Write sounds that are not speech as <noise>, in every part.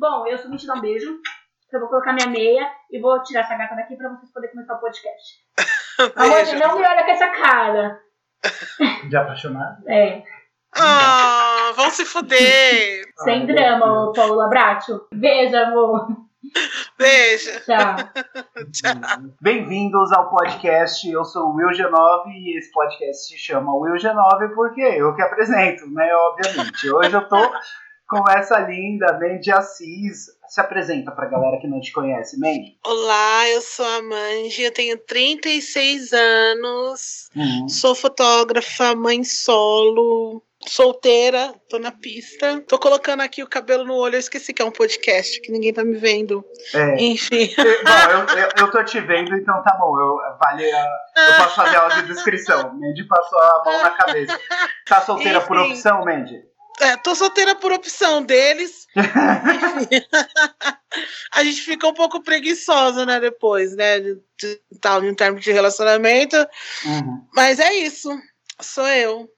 Bom, eu sou te dar um beijo. Eu vou colocar minha meia e vou tirar essa gata daqui pra vocês poderem começar o podcast. <laughs> Amor, não me olha com essa cara. De apaixonado? É. Ah, vão se fuder. Sem drama, ô Paula Bracho. Beijo, amor. Beijo. <laughs> Tchau. Bem-vindos ao podcast. Eu sou o Will G9 e esse podcast se chama Will G9 porque eu que apresento, né? Obviamente. Hoje eu tô com essa linda Mandy Assis. Se apresenta pra galera que não te conhece, Mandy. Olá, eu sou a Mandy, eu tenho 36 anos, Uhum. sou fotógrafa, mãe solo, solteira, tô na pista. Tô colocando aqui o cabelo no olho, eu esqueci que é um podcast, que ninguém tá me vendo. É. Enfim. Bom, eu, eu, eu tô te vendo, então tá bom. Eu, vale a, eu posso fazer a audiodescrição. Mandy passou a mão na cabeça. Tá solteira por Enfim. opção, Mandy? É, tô solteira por opção deles. <laughs> a gente fica um pouco preguiçosa, né, depois, né, de, de, tal, em termos de relacionamento. Uhum. Mas é isso, sou eu.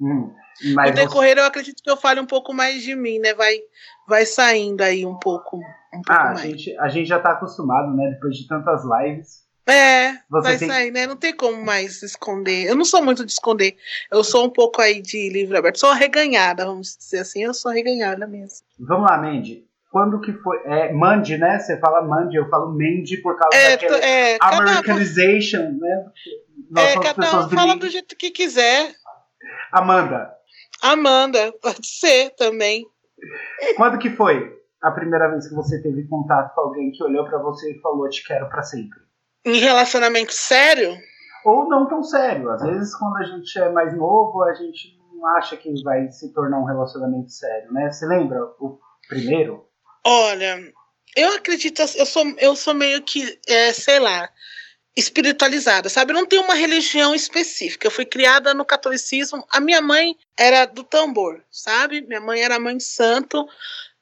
Uhum. No Mas você- decorrer, eu acredito que eu fale um pouco mais de mim, né, vai, vai saindo aí um pouco, um pouco Ah, a mais. gente, a gente já tá acostumado, né? Depois de tantas lives. É, Você vai tem- sair, né? Não tem como mais esconder. Eu não sou muito de esconder. Eu sou um pouco aí de livre aberto. Sou arreganhada, vamos dizer assim. Eu sou arreganhada mesmo. Vamos lá, Mandy. Quando que foi? É Mandy, né? Você fala Mandy, eu falo Mandy por causa É, daquele tô- é, cada, Americanization, né? Nós é, cada um fala do jeito que quiser. Amanda, Amanda, pode ser também. quando que foi a primeira vez que você teve contato com alguém que olhou pra você e falou te quero pra sempre? Em relacionamento sério, Ou não tão sério. Às vezes, quando a gente é mais novo, a gente não acha que vai se tornar um relacionamento sério, né? Você lembra o primeiro? olha, eu acredito, eu sou, eu sou meio que, é, sei lá, espiritualizada, sabe? Eu não tenho uma religião específica. Eu fui criada no catolicismo. A minha mãe era do tambor, sabe? Minha mãe era mãe de santo,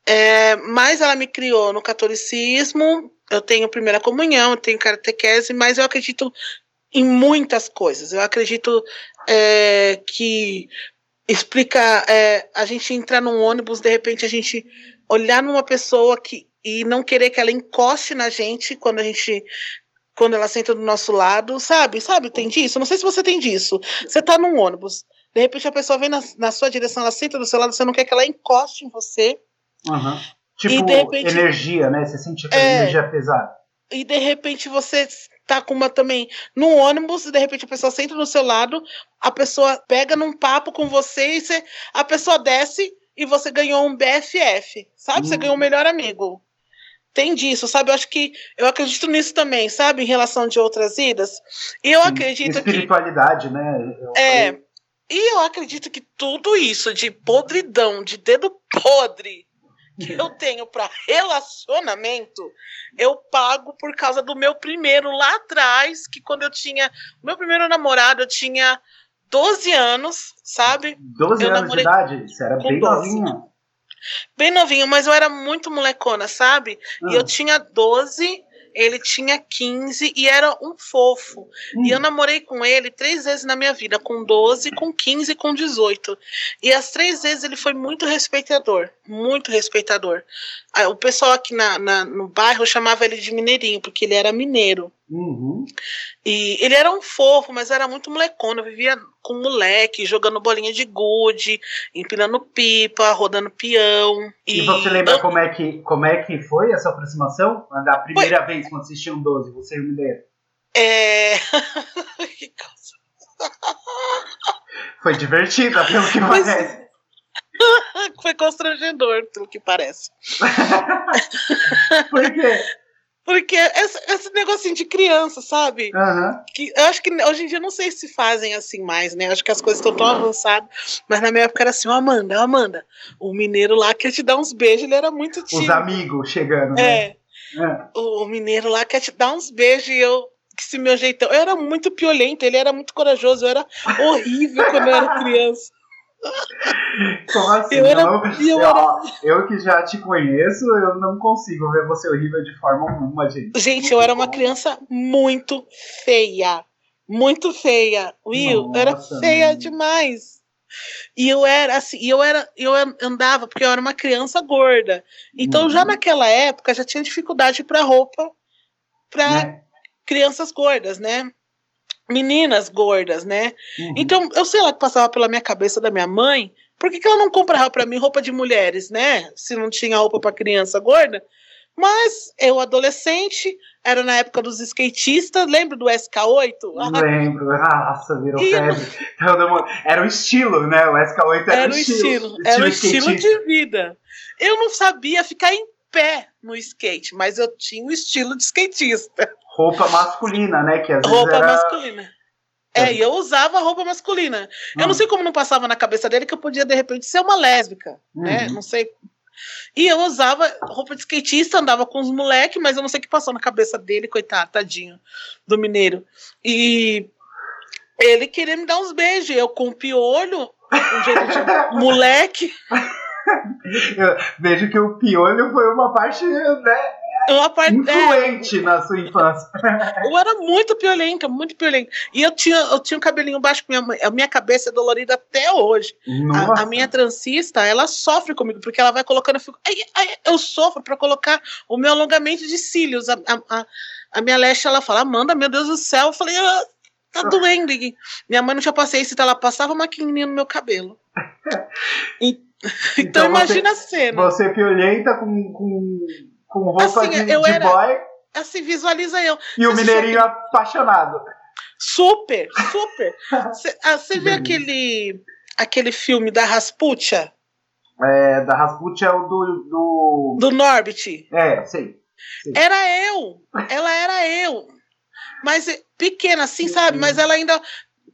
é, mas ela me criou no catolicismo. Eu tenho primeira comunhão, eu tenho catequese, mas eu acredito em muitas coisas. Eu acredito é, que explica é, a gente entrar num ônibus, de repente a gente olhar numa pessoa que e não querer que ela encoste na gente quando a gente quando ela senta do nosso lado, sabe? Sabe, tem disso? Não sei se você tem disso. Você tá num ônibus, de repente a pessoa vem na, na sua direção, ela senta do seu lado, você não quer que ela encoste em você, Uhum. Tipo, de repente- energia, né? Você sente aquela É. energia pesada. e de repente você tá com uma também num ônibus e de repente a pessoa senta do seu lado, a pessoa pega num papo com você e você, a pessoa desce e você ganhou um BFF, sabe? Você Hum. ganhou um melhor amigo. Tem disso, sabe? Eu acho que eu acredito nisso também, sabe? Em relação de outras idas. E eu Sim. acredito que Espiritualidade, né? Eu é, falei- e eu acredito que tudo isso de podridão, de dedo podre que eu tenho para relacionamento, eu pago por causa do meu primeiro lá atrás, que quando eu tinha. Meu primeiro namorado, eu tinha 12 anos, sabe? 12 eu anos de idade? Você era bem 12. novinha. Bem novinho, mas eu era muito molecona, sabe? E eu Ah. tinha 12, ele tinha 15 e era um fofo. E eu Hum. namorei com ele três vezes na minha vida, com 12, com 15 e com 18. E as três vezes ele foi muito respeitador, muito respeitador. Ah, O pessoal aqui na, na- no bairro chamava ele de mineirinho, porque ele era mineiro. Uhum. E ele era um fofo, mas era muito molecona. Eu vivia com moleque, jogando bolinha de gude, empinando pipa, rodando peão. E, você lembra eu- como, é que, como é que foi essa aproximação? Da primeira vez quando vocês tinham 12, você e o Mineiro? É... Que <laughs> coisa. Foi divertida, pelo que Mas- parece. <laughs> Foi constrangedor, pelo que parece. <laughs> Por quê? Porque esse, esse negocinho de criança, sabe? Aham. Que eu acho que hoje em dia não sei se fazem assim mais, né? Acho que as coisas estão tão avançadas. Mas na minha época era assim, ó, Amanda, ó, Amanda, o mineiro lá quer te dar uns beijos, ele era muito Os tímido. amigos chegando, né? É, É. o mineiro lá quer te dar uns beijos e eu que se meu jeitão. Eu era muito piolenta, ele era muito corajoso, eu era horrível quando eu era criança. <laughs> Como assim? Eu era- não? eu ó, eu que já te conheço, eu não consigo ver você horrível de forma alguma, gente. Gente, eu era uma criança muito feia. Muito feia. Will, eu era Nossa, feia menina. demais. E eu era assim, eu era, eu andava porque eu era uma criança gorda. Então uhum. já naquela época já tinha dificuldade para roupa para né? crianças gordas, né? Meninas gordas, né? Uhum. Então eu sei lá que passava pela minha cabeça da minha mãe, por que, que ela não comprava para mim roupa de mulheres, né? Se não tinha roupa para criança gorda? Mas eu, adolescente, era na época dos skatistas, lembra do SK8? <laughs> Lembro, nossa, virou e. Era o estilo, né? O SK8 era, era o estilo. estilo. Era o estilo de vida. Eu não sabia ficar em pé no skate, mas eu tinha o estilo de skatista. Roupa masculina, né? Que às roupa era... masculina. É, e eu usava roupa masculina. Eu não hum. sei como não passava na cabeça dele que eu podia, de repente, ser uma lésbica, né? Uhum. Não sei e eu usava roupa de skatista, andava com os moleques, mas eu não sei o que passou na cabeça dele, coitado, tadinho, do mineiro. E ele queria me dar uns beijos, eu com o piolho, um jeito de <laughs> moleque. Eu vejo que o piolho foi uma parte, né? uma parte influente é, na sua infância. <laughs> Eu era muito piolenta, muito piolenta. E eu tinha, eu tinha um cabelinho baixo, minha, a minha cabeça é dolorida até hoje. A, a, minha transista, ela sofre comigo, porque ela vai colocando, eu, fico, ai, ai, eu sofro para colocar o meu alongamento de cílios. A, a, a minha leste, ela fala, Amanda, meu Deus do céu. Eu falei, ah, tá doendo. Minha mãe não tinha paciência, então ela passava maquininha no meu cabelo. E, <laughs> <laughs> então, então, imagina você, a cena. Você piolenta com, com com roupa assim, de, eu de era, boy. Assim, visualiza eu. E o Mineirinho apaixonado. Super, super. <laughs> Você ah, vê aquele, aquele filme da Rasputia? É, da Rasputia é o do. Do, do Norbit. É, sei. Era eu. Ela era eu. Mas pequena, assim, sim, sabe? Mas ela ainda.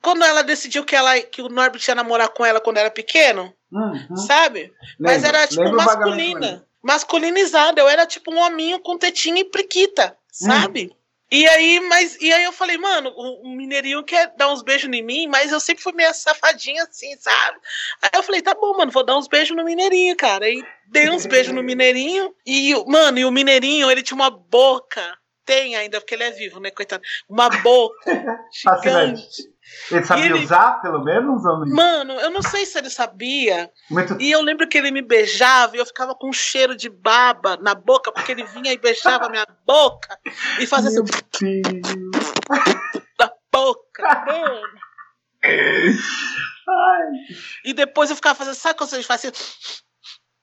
Quando ela decidiu que, ela, que o Norbit ia namorar com ela quando era pequeno, uhum. sabe? Lembro, Mas era tipo masculina masculinizada. Eu era tipo um hominho com tetinha e priquita, sabe? Hum. E aí, mas e aí eu falei, mano, o, o, mineirinho quer dar uns beijos em mim, mas eu sempre fui meio safadinha assim, sabe? Aí eu falei, tá bom, mano, vou dar uns beijos no mineirinho, cara. Aí dei uns beijos no mineirinho e, mano, e o mineirinho, ele tinha uma boca, tem ainda, porque ele é vivo, né, coitado, uma boca <laughs> gigante. Ele sabia ele... usar, pelo menos? Ou Mano, eu não sei se ele sabia. Muito... E eu lembro que ele me beijava e eu ficava com um cheiro de baba na boca, porque ele vinha e beijava minha boca e fazia Meu assim. na boca, mano. Ai. E depois eu ficava fazendo, sabe quando você faz assim?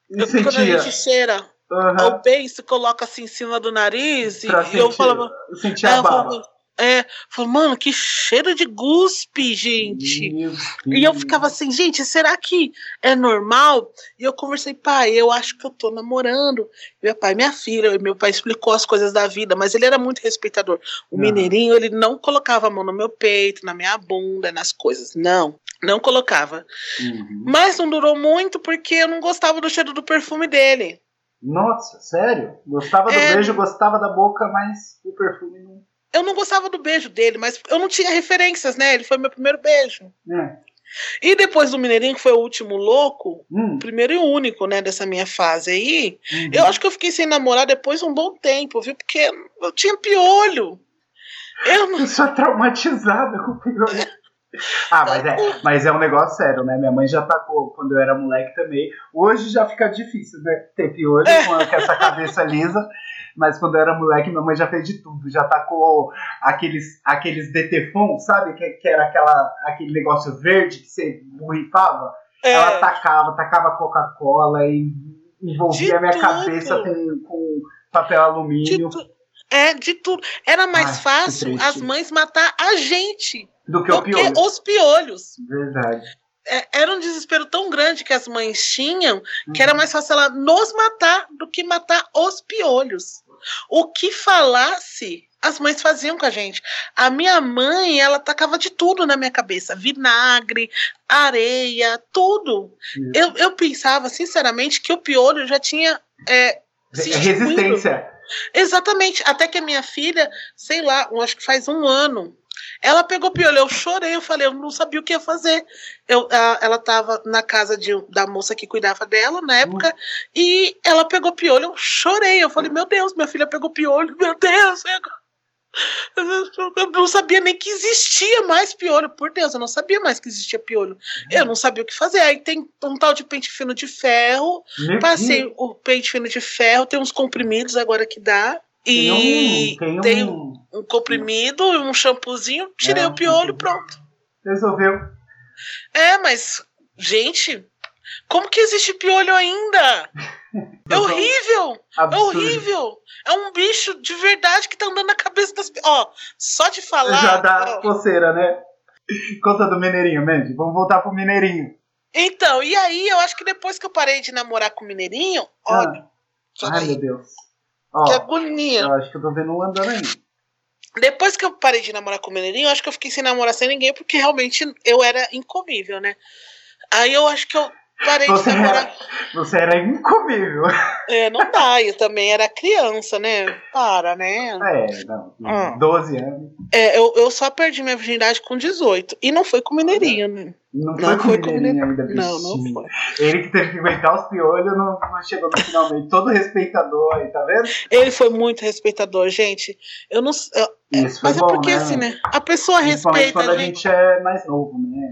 Eu, quando a gente cheira, uhum. o beijo coloca assim em cima do nariz e, eu falava. Sentir a baba. É, falou, mano, que cheiro de guspe, gente. E eu ficava assim, gente, será que é normal? E eu conversei, pai, eu acho que eu tô namorando. Meu pai, minha filha, meu pai explicou as coisas da vida, mas ele era muito respeitador. O não. mineirinho, ele não colocava a mão no meu peito, na minha bunda, nas coisas. Não, não colocava. Uhum. Mas não durou muito porque eu não gostava do cheiro do perfume dele. Nossa, sério? Gostava do é... beijo, gostava da boca, mas o perfume não eu não gostava do beijo dele, mas eu não tinha referências, né? Ele foi meu primeiro beijo. É. E depois do Mineirinho, que foi o último louco, hum. primeiro e único, né, dessa minha fase aí, uhum. eu acho que eu fiquei sem namorar depois de um bom tempo, viu? Porque eu tinha piolho. Eu não... sou traumatizada com piolho. Ah, mas é, mas é um negócio sério, né? Minha mãe já tacou quando eu era moleque também. Hoje já fica difícil, né? Ter piolho é. com essa cabeça lisa mas quando eu era moleque, minha mãe já fez de tudo. Já tacou aqueles, aqueles detefon, sabe? Que, que era aquela, aquele negócio verde que você borrifava. É. Ela tacava, tacava Coca-Cola e envolvia a minha tudo. cabeça com, com papel alumínio. De é, de tudo. Era mais Ai, fácil as mães matar a gente do que, do que os piolhos. Verdade. É, era um desespero tão grande que as mães tinham que era uhum. mais fácil ela nos matar do que matar os piolhos. O que falasse, as mães faziam com a gente. A minha mãe, ela tacava de tudo na minha cabeça: vinagre, areia, tudo. Eu, eu pensava, sinceramente, que o piolho já tinha. É, Resistência. Exatamente. Até que a minha filha, sei lá, acho que faz um ano, ela pegou piolho, eu chorei, eu falei, eu não sabia o que ia fazer. Eu, a, ela estava na casa de, da moça que cuidava dela na época, uhum. e ela pegou piolho, eu chorei. Eu falei, meu Deus, minha filha pegou piolho, meu Deus. Eu não sabia nem que existia mais piolho. Por Deus, eu não sabia mais que existia piolho. Eu não sabia o que fazer. Aí tem um tal de pente fino de ferro. Meu Passei o pente fino de ferro. Tem uns comprimidos agora que dá. E Tem um, tem um- um comprimido, um shampoozinho. Tirei É, o piolho, um- pronto. Resolveu. É, mas, gente, como que existe piolho ainda? É <laughs> horrível! É Absurdo. horrível! É um bicho de verdade que tá andando na cabeça das. Ó, só de falar. Já dá ó. coceira, né? Conta do Mineirinho, Mandy. Vamos voltar pro Mineirinho. Então, e aí eu acho que depois que eu parei de namorar com o Mineirinho, olha, Ah. Ai, daí, meu Deus. Que Ó, agonia. eu acho que eu tô vendo um andando aí. Depois que eu parei de namorar com o Mineirinho, eu acho que eu fiquei sem namorar sem ninguém, porque realmente eu era incomível, né? Aí eu acho que eu parei Você de namorar. Você era incomível. É, não dá, eu também era criança, né? Para, né? É, não. Hum. 12 anos. É, eu, eu só perdi minha virgindade com 18. E não foi com Mineirinho, né? Não foi Não com foi com Mineirinho ainda, Não, não bichinho. foi. Ele que teve que aguentar os piolhos não, não chegou no finalmente. Todo respeitador aí, tá vendo? Ele foi muito respeitador, gente. Eu não. eu- Isso foi mas é bom, porque né? assim, né? A pessoa respeita quando a gente é mais novo, né?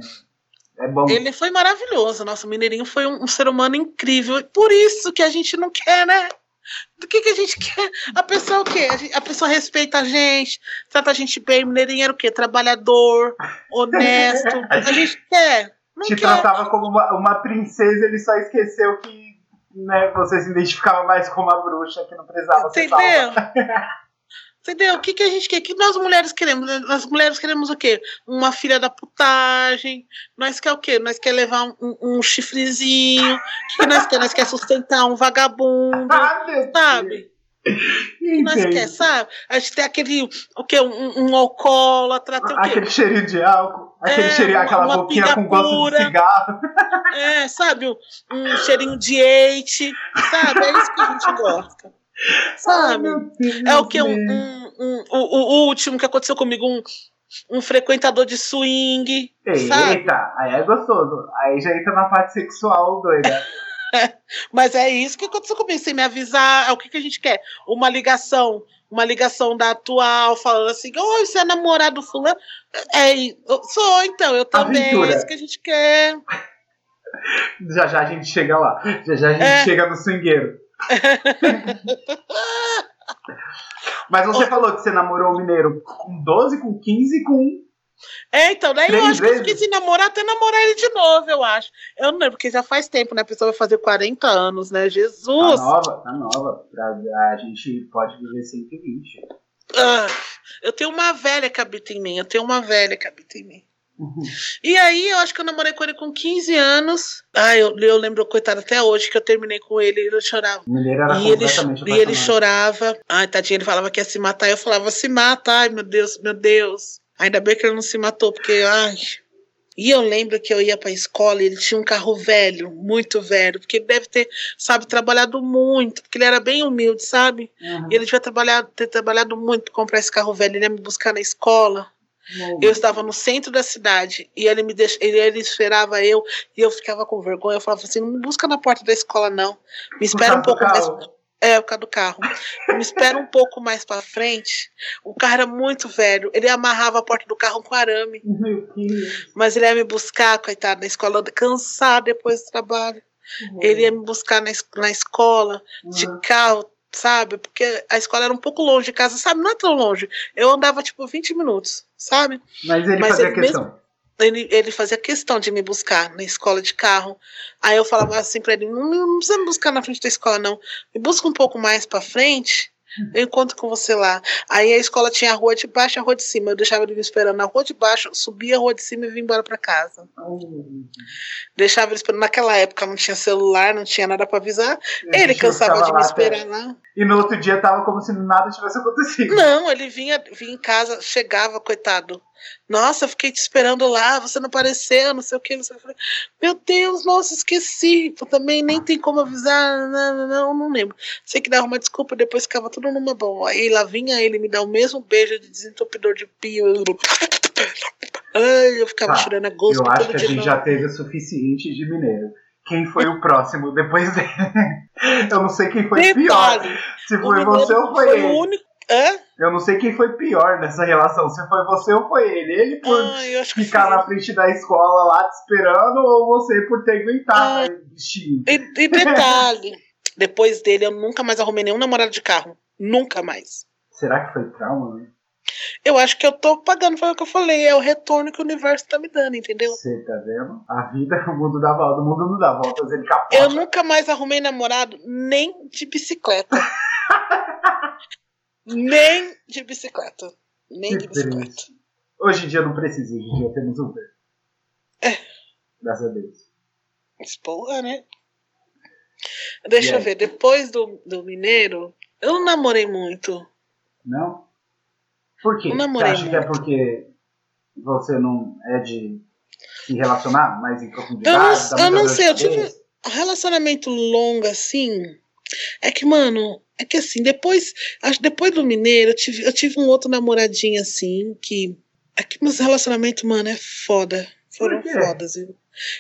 É bom. Ele foi maravilhoso. Nosso Mineirinho foi um, um ser humano incrível. Por isso que a gente não quer, né? Do que, que a gente quer? A pessoa o quê? A, gente- a pessoa respeita a gente, trata a gente bem. Mineirinho era o quê? Trabalhador, honesto. <laughs> A gente quer. Não Te quer. tratava como uma, uma princesa, ele só esqueceu que né, você se identificava mais como a bruxa que não precisava ser Entendeu? salva. <laughs> Entendeu? O que, que a gente quer? O que nós mulheres queremos? Nós mulheres queremos o quê? Uma filha da putagem. Nós quer o quê? Nós quer levar um, um- chifrezinho. O que, nós quer? Nós quer sustentar um vagabundo. Ah. Sabe? Que nós quer, sabe? A gente tem aquele, o quê? Um, um alcoólatra, tem o quê? Aquele cheirinho de álcool, aquele É, cheirinho, aquela uma boquinha pinga com gosto de cigarro. É, sabe? Um, um cheirinho de eite, sabe? É isso que a gente gosta. Sabe? É o que? Um, né? um, um- o, o último que aconteceu comigo, um, um frequentador de swing, sabe? Eita, aí é gostoso. Aí já entra na parte sexual, doida. <laughs> Mas é isso que aconteceu comigo, sem me avisar. É o que, que a gente quer? Uma ligação, uma ligação da atual, falando assim: Oi, você é namorado do fulano? É, eu sou, então, eu também. Aventura. É isso que a gente quer. <laughs> Já já a gente chega lá. Já já a gente É. chega no swingueiro. <laughs> Mas você falou que você namorou o mineiro com 12, com 15 com. É, então, daí eu acho que eu esqueci namorar até namorar ele de novo, eu acho. Eu não lembro, porque já faz tempo, né? A pessoa vai fazer 40 anos, né? Tá Jesus! nova, tá nova. A gente pode viver 120. Ah, eu tenho uma velha que habita em mim, eu tenho uma velha que habita em mim. Uhum. E aí, eu acho que eu namorei com ele com 15 anos. Ah, eu, eu lembro, coitado, até hoje que eu terminei com ele e ele chorava. Mineiro era E ele, e ele chorava. Ai, tadinho, ele falava que ia se matar. Eu falava, se mata. Ai, meu Deus, meu Deus. Ainda bem que ele não se matou, porque, ai. E eu lembro que eu ia pra escola e ele tinha um carro velho, muito velho, porque ele deve ter, sabe, trabalhado muito, porque ele era bem humilde, sabe? Uhum. E ele devia trabalhar, ter trabalhado muito pra comprar esse carro velho. Ele ia me buscar na escola. Uhum. Eu estava no centro da cidade e ele me deix... ele, ele esperava eu e eu ficava com vergonha. Eu falava assim: não me busca na porta da escola, não. Me espera um pouco mais. É, por causa do carro. Me espera um pouco mais pra frente. O carro era muito velho. Ele amarrava a porta do carro com arame. Mas ele ia me buscar, coitado, na escola, cansado depois do trabalho. Ele ia me buscar na, na escola, de Uhum. carro, sabe? Porque a escola era um pouco longe de casa, sabe? Não é tão longe. Eu andava tipo 20 minutos, sabe? Mas ele Mas fazia ele questão. ele, ele fazia questão de me buscar na escola de carro. Aí eu falava assim pra ele: não, não precisa me buscar na frente da escola, não. Me busca um pouco mais pra frente. Eu encontro com você lá. Aí a escola tinha a rua de baixo e a rua de cima. Eu deixava ele me esperando na rua de baixo, subia a rua de cima e vim embora pra casa. Uhum. Deixava ele esperando. Naquela época não tinha celular, não tinha nada pra avisar. A Ele cansava de me até- esperar lá. E no outro dia tava como se nada tivesse acontecido. Não, ele vinha, vinha em casa, chegava, coitado. Nossa, eu fiquei te esperando lá, você não apareceu, não sei o que, não sei o que. Meu Deus, nossa, esqueci. Eu também nem tem como avisar, não, não, não, lembro. Sei que dava uma desculpa, depois ficava tudo numa boa. Aí lá vinha ele me dar o mesmo beijo de desentupidor de pio. Ai, eu ficava Tá, tirando a gosto Eu acho que a gente não. já teve o suficiente de mineiro. Quem foi o próximo depois dele? <laughs> Eu não sei quem foi pior. Detalhe, Se o foi você ou foi, foi ele. o único. Hã? Eu não sei quem foi pior nessa relação, se foi você ou foi ele. Ele por Ai, ficar na frente da escola lá te esperando, ou você por ter aguentado bichinho. E, e detalhe, <laughs> depois dele eu nunca mais arrumei nenhum namorado de carro. Nunca mais. Será que foi trauma, né? Eu acho que eu tô pagando, foi o que eu falei, é o retorno que o universo tá me dando, entendeu? Você tá vendo? A vida, <laughs> o mundo dá volta, o mundo não dá voltas, ele capota. Eu nunca mais arrumei namorado nem de bicicleta. <laughs> nem de bicicleta. Nem de bicicleta. Hoje em dia não precisa, hoje em dia temos Uber. É. Graças a Deus. Porra, né? Deixa eu ver, depois do, do Mineiro, eu não namorei muito. Não? Por quê? Não Você namorei acha que é muito. porque você não é de se relacionar mais em Eu profundidade? não, eu não dor de sei, eu tive um relacionamento longo assim. É que, mano, é que assim, depois, depois do Mineiro, eu tive, eu tive um outro namoradinho assim, que. É que meus relacionamentos, mano, é foda. Foram fodas, viu?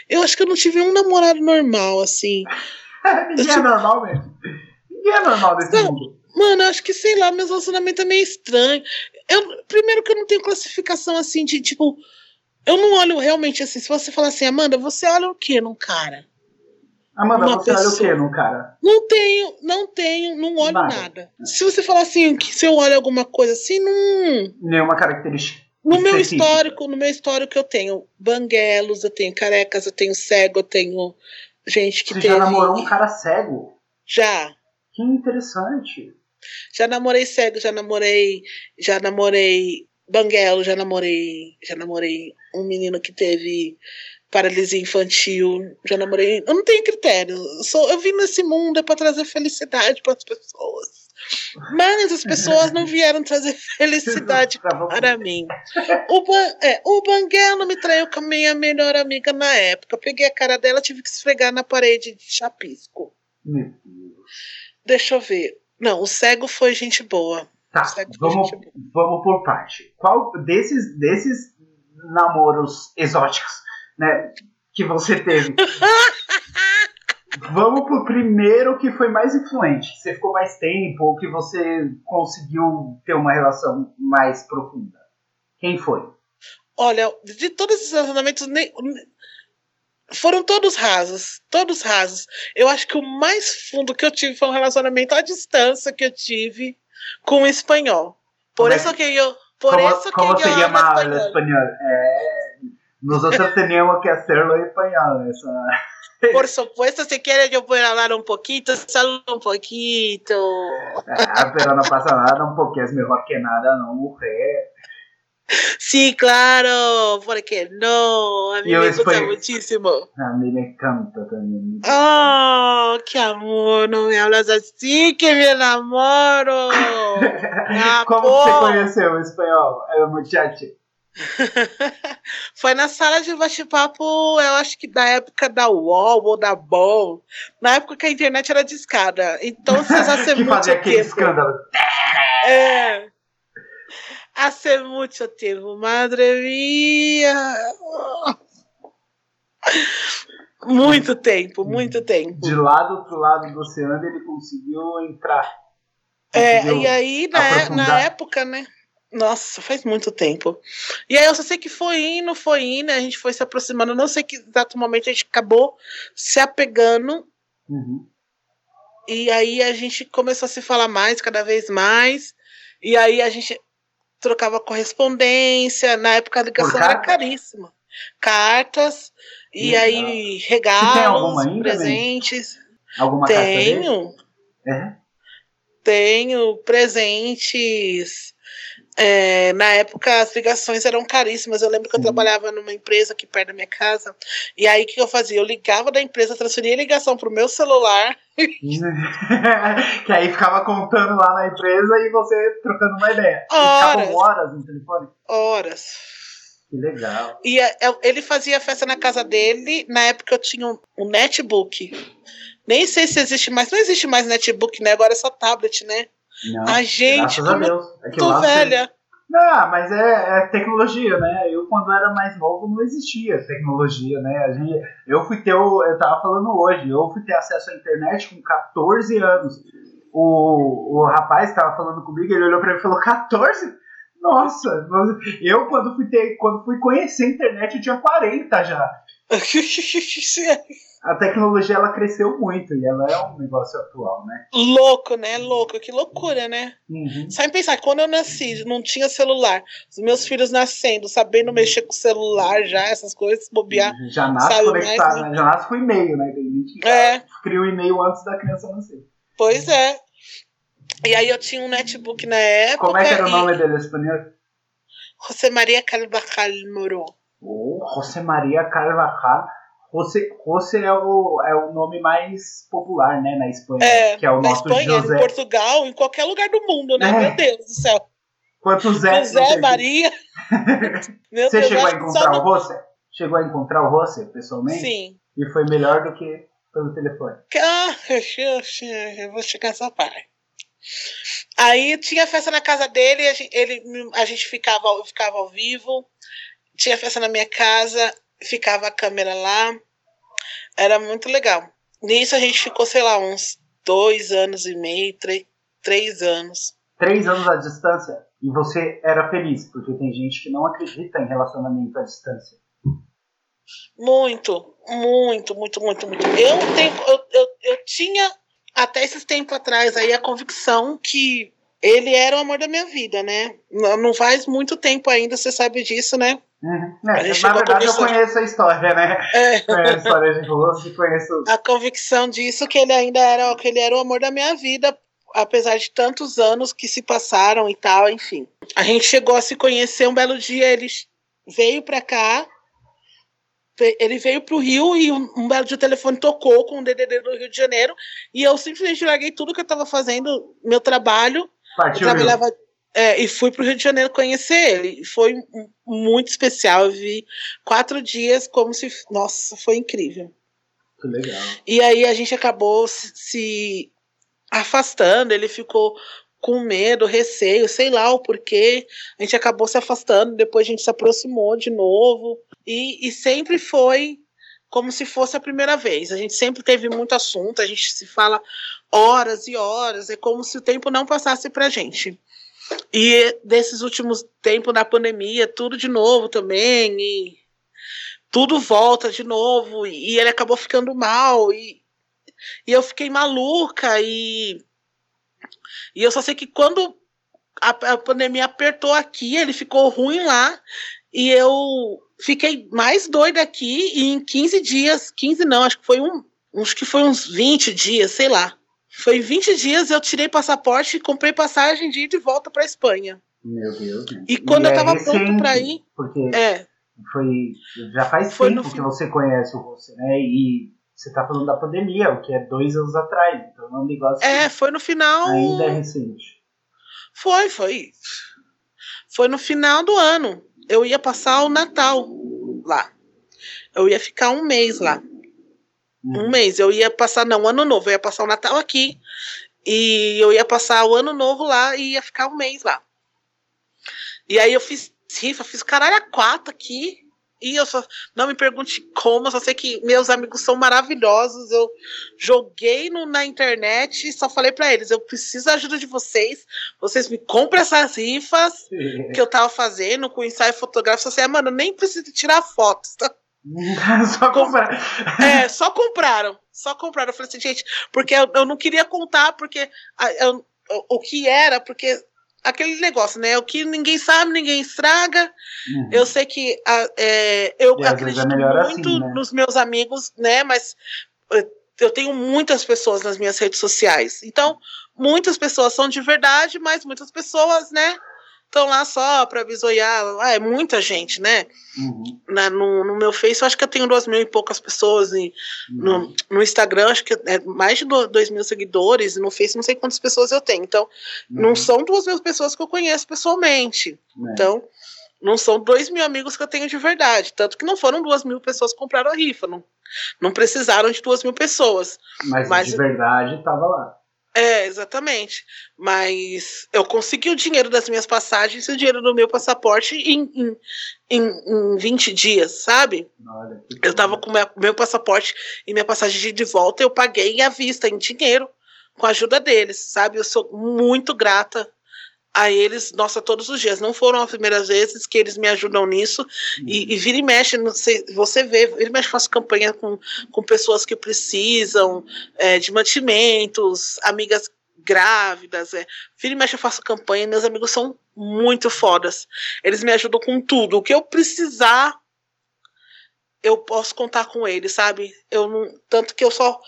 Eu acho que eu não tive um namorado normal, assim. <laughs> Ninguém é tive- normal mesmo. Ninguém é normal desse mundo. Mano, eu acho que, sei lá, meus relacionamentos é meio estranho. Eu, primeiro que eu não tenho classificação assim de, tipo. Eu não olho realmente assim. Se você falar assim, Amanda, você olha o que num cara? Amanda, Uma você olha o pessoa. quê no cara? Não tenho, não tenho, não olho Nada. nada. Se você falar assim, que se eu olho alguma coisa assim, não. Nenhuma característica. No meu histórico, no meu histórico eu tenho banguelos, eu tenho carecas, eu tenho cego, eu tenho gente que Você teve. já namorou um cara cego? Já. Que interessante. Já namorei cego, já namorei, já namorei banguelo, já namorei, já namorei um menino que teve paralisia infantil, já namorei. Eu não tenho critério. Eu, sou, eu vim nesse mundo é para trazer felicidade para as pessoas. Mas as pessoas não vieram trazer <laughs> felicidade você. para mim. O, ban, é, o Banguelo me traiu com a minha melhor amiga na época. Eu peguei a cara dela, tive que esfregar na parede de chapisco. Deixa eu ver. Não, o cego foi gente boa. Tá, vamos, gente boa. vamos por parte. Qual desses, desses namoros exóticos, né, que você teve? vamos pro primeiro que foi mais influente, que você ficou mais tempo, ou que você conseguiu ter uma relação mais profunda. Quem foi? Olha, de todos esses relacionamentos, nem, foram todos rasos. Todos rasos. Eu acho que o mais fundo que eu tive foi um relacionamento à distância que eu tive com o espanhol. Por Como é isso que eu. Por como isso que como eu amo el espanhol. español? Nosotros teníamos que hacerlo en español. Esa, Por supuesto, si quieres yo puedo hablar un poquito, solo un poquito. Ah, pero no pasa nada, porque es mejor que nada, no mujer. Sí, claro, porque no, a mí yo me gusta después- muchísimo. A mí me encanta también. Oh, qué amor, no me hablas así, que me enamoro. <laughs> Ah, Como pô. você conheceu o espanhol, el muchacho? <laughs> Foi na sala de bate-papo, eu acho que da época da UOL ou da BOL, na época que a internet era discada. Então, vocês <laughs> hace que fazia aquele tempo. escândalo. É. Hace muito tempo, madre mia. Muito tempo, muito tempo. De lado pro lado do oceano, ele conseguiu entrar. É, Conseguiu e aí, na, é- na época, né? Nossa, faz muito tempo. E aí eu só sei que foi indo, foi indo, a gente foi se aproximando. Eu não sei que exato momento a gente acabou se apegando. Uhum. E aí a gente começou a se falar mais, cada vez mais. E aí a gente trocava correspondência. Na época a ligação era caríssima. Cartas, e Legal. aí regalos, alguma ainda, presentes. Alguma carta dele? Tenho. É? Tenho presentes. É, na época as ligações eram caríssimas. Eu lembro que eu Sim. trabalhava numa empresa aqui perto da minha casa. E aí o que eu fazia? Eu ligava da empresa, transferia a ligação pro meu celular. <laughs> que aí ficava contando lá na empresa e você trocando uma ideia. Horas. Ficavam horas no telefone. Horas. Que legal. E é, é, ele fazia festa na casa dele. Na época eu tinha um, um netbook. Nem sei se existe mais. Não existe mais netbook, né? Agora é só tablet, né? Não, a gente, graças a Deus. É que tô velha. Não, mas é, é tecnologia, né? Eu, quando era mais novo, não existia tecnologia, né? A gente, eu fui ter, o, eu tava falando hoje, eu fui ter acesso à internet com 14 anos. o, o rapaz estava falando comigo, ele olhou para mim e falou: 14? Nossa, eu quando fui, ter, quando fui conhecer a internet eu tinha 40 já. <laughs> a tecnologia ela cresceu muito e ela é um negócio atual, né? Louco, né? Louco, que loucura, né? Uhum. Sabe pensar, quando eu nasci, não tinha celular. Os meus filhos nascendo, sabendo mexer com celular já, essas coisas, bobear. Já nasce conectado, mais... né? Já nasce com e-mail, né? Tem gente que é. cria o e-mail antes da criança nascer. Pois é. E aí eu tinha um netbook na época. Como é que era o nome dele espanhol? José Maria Carvajal Moro. Oh, José Maria Carvajal. José, José é, o, é o nome mais popular, né, na Espanha. É, que é o na nosso Espanha, José. em Portugal, em qualquer lugar do mundo, né? É. Meu Deus do céu. Quantos Zé? José Maria. <laughs> Meu Você Deus, chegou a encontrar o José? Chegou a encontrar o José pessoalmente? Sim. E foi melhor do que pelo telefone. Ah, eu vou chegar essa parte. Aí tinha festa na casa dele, a gente, ele, a gente ficava, ficava ao vivo. Tinha festa na minha casa, ficava a câmera lá. Era muito legal. Nisso a gente ficou, sei lá, uns dois anos e meio, três, três anos. Três anos à distância e você era feliz, porque tem gente que não acredita em relacionamento à distância. Muito, muito, muito, muito, muito. Eu, tenho, eu, eu, eu tinha até esses tempos atrás aí a convicção que ele era o amor da minha vida, né? Não, não faz muito tempo ainda, você sabe disso, né? Uhum. A É, gente na a verdade, eu conheço a história, né? É. <laughs> Conheço a história de Rose conheço. A convicção disso que ele ainda era, que ele era o amor da minha vida, apesar de tantos anos que se passaram e tal, enfim. A gente chegou a se conhecer um belo dia, ele veio pra cá, ele veio pro Rio e um, um belo dia o telefone tocou com o DDD do Rio de Janeiro e eu simplesmente larguei tudo que eu tava fazendo, meu trabalho, eu Partiu. trabalhava é, e fui pro Rio de Janeiro conhecer ele. Foi muito especial, eu vi quatro dias como se, nossa, foi incrível. Que legal. E aí a gente acabou se, se afastando, ele ficou com medo, receio, sei lá o porquê. A gente acabou se afastando, depois a gente se aproximou de novo. E, e sempre foi como se fosse a primeira vez. A gente sempre teve muito assunto, a gente se fala horas e horas, é como se o tempo não passasse pra gente. E desses últimos tempos da pandemia, tudo de novo também, e tudo volta de novo, e ele acabou ficando mal, e, e eu fiquei maluca, e, e eu só sei que quando a, a pandemia apertou aqui, ele ficou ruim lá, e eu fiquei mais doida aqui, e em 15 dias, 15 não, acho que foi um, acho que foi uns 20 dias, sei lá. Foi 20 dias, eu tirei passaporte e comprei passagem de ir de volta para Espanha. Meu Deus. E quando eu é tava pronto recente, pra ir- Porque É, foi. Já faz Foi tempo que você conhece o você, né? E você tá falando da pandemia, o que é dois anos atrás. Então é um negócio é, foi no final. ainda é recente. Foi, foi. Foi no final do ano. Eu ia passar o Natal lá. Eu ia ficar um mês lá. Um Uhum. mês. Eu ia passar, não, ano novo. Eu ia passar o Natal aqui. E eu ia passar o ano novo lá e ia ficar um mês lá. E aí eu fiz rifa, fiz caralho a quatro aqui. E eu só. Não me pergunte como, eu só sei que meus amigos são maravilhosos. Eu joguei no, na internet e só falei pra eles: eu preciso da ajuda de vocês. Vocês me compram essas rifas <laughs> que eu tava fazendo com ensaio fotográfico. Eu falei, ah, mano, nem preciso tirar fotos. tá? <laughs> <laughs> Só comprar. É, só compraram. Só compraram. Eu falei assim, gente, porque eu, eu não queria contar, porque a- eu- o, o que era, porque aquele negócio, né? O que ninguém sabe, ninguém estraga. Uhum. Eu sei que a- é, eu E é acredito melhor muito assim, né? nos meus amigos, né? Mas eu tenho muitas pessoas nas minhas redes sociais. Então, muitas pessoas são de verdade, mas muitas pessoas, né? Estão lá só para bisoiar. Ah, é muita gente, né? Uhum. Na- no, no meu Face, eu acho que eu tenho duas mil e poucas pessoas. E Uhum. no, no Instagram, acho que é mais de do- dois mil seguidores. E no Face, não sei quantas pessoas eu tenho. Então, não Uhum. são duas mil pessoas que eu conheço pessoalmente. É. Então, não são dois mil amigos que eu tenho de verdade. Tanto que não foram duas mil pessoas que compraram a rifa. Não, não precisaram de duas mil pessoas. Mas, mas- de verdade tava lá. É, exatamente. Mas eu consegui o dinheiro das minhas passagens e o dinheiro do meu passaporte em, em, em, em 20 dias, sabe? Olha, Eu tava com meu, meu passaporte e minha passagem de volta, eu paguei à vista, em dinheiro. com a ajuda deles, sabe? Eu sou muito grata a eles, nossa, todos os dias. Não foram as primeiras vezes que eles me ajudam nisso. Uhum. E, e vira e mexe, sei, você vê, vira e mexe, faço campanha com, com pessoas que precisam é, de mantimentos, amigas grávidas. É. Vira e mexe, eu faço campanha. Meus amigos são muito fodas. Eles me ajudam com tudo. O que eu precisar, eu posso contar com eles, sabe? Eu não, tanto que eu só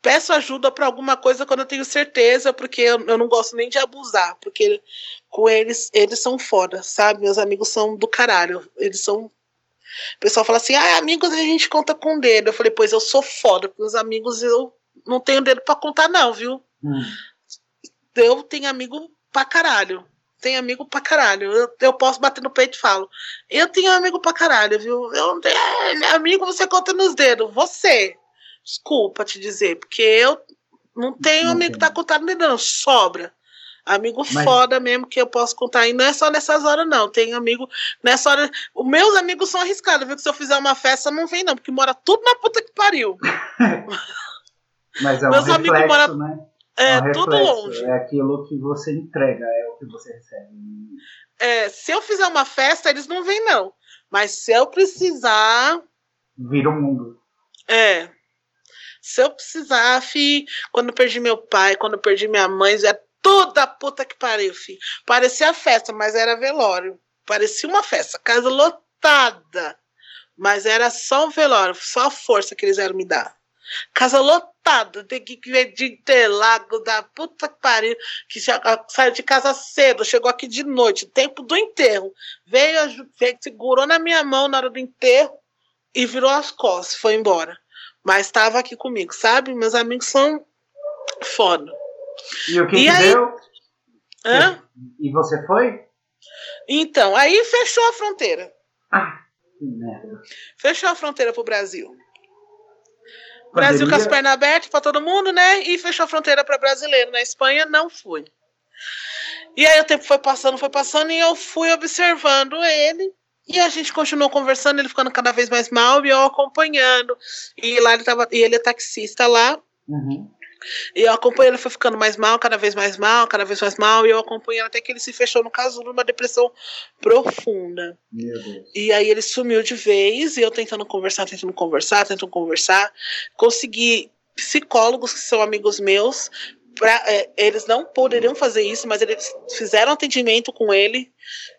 peço ajuda para alguma coisa quando eu tenho certeza, porque eu, eu, não gosto nem de abusar, porque com eles, eles são foda, sabe? Meus amigos são do caralho. Eles são. O pessoal fala assim: ah, amigos a gente conta com o dedo. Eu falei, pois eu sou foda, porque os amigos eu não tenho dedo para contar, não, viu? Hum. Eu tenho amigo pra caralho. Tenho amigo pra caralho. Eu, eu posso bater no peito e falo. Eu tenho amigo pra caralho, viu? Eu não tenho. Amigo você conta nos dedos. Você desculpa te dizer, porque eu não tenho não amigo que tá contando não, sobra. Amigo Mas... foda mesmo que eu posso contar. E não é só nessas horas, não. Tem amigo nessa hora. Os meus amigos são arriscados, viu? Que se eu fizer uma festa, não vem, não, porque mora tudo na puta que pariu. <laughs> Mas é um meus reflexo, amigos moram... né? É, é um tudo longe. É aquilo que você entrega, é o que você recebe. É, se eu fizer uma festa, eles não vêm, não. Mas se eu precisar. Vira o mundo. É. Se eu precisar, fi, quando eu perdi meu pai, quando eu perdi minha mãe, é toda puta que pariu, fi. Parecia festa, mas era velório. Parecia uma festa, casa lotada. Mas era só um velório, só a força que eles eram me dar. Casa lotada, tem que ver de Interlago, da puta que pariu, que saiu de casa cedo, chegou aqui de noite, tempo do enterro. Veio, veio, segurou na minha mão na hora do enterro e virou as costas, foi embora. Mas estava aqui comigo, sabe? Meus amigos são foda. E o que, e que aí... deu? Hã? E você foi? Então, aí fechou a fronteira. Ah, que merda. Fechou a fronteira pro Brasil. Brasil com as pernas abertas para todo mundo, né? E fechou a fronteira para brasileiro. Na Espanha não fui. E aí o tempo foi passando, foi passando, e eu fui observando ele. E a gente continuou conversando, ele ficando cada vez mais mal e eu acompanhando. E lá ele tava, e ele é taxista lá. Uhum. E eu acompanhando, ele foi ficando mais mal, cada vez mais mal, cada vez mais mal, e eu acompanhando até que ele se fechou no casulo, numa depressão profunda. E aí ele sumiu de vez, e eu tentando conversar, tentando conversar, tentando conversar. Consegui psicólogos que são amigos meus, pra, é, eles não poderiam fazer isso, mas eles fizeram atendimento com ele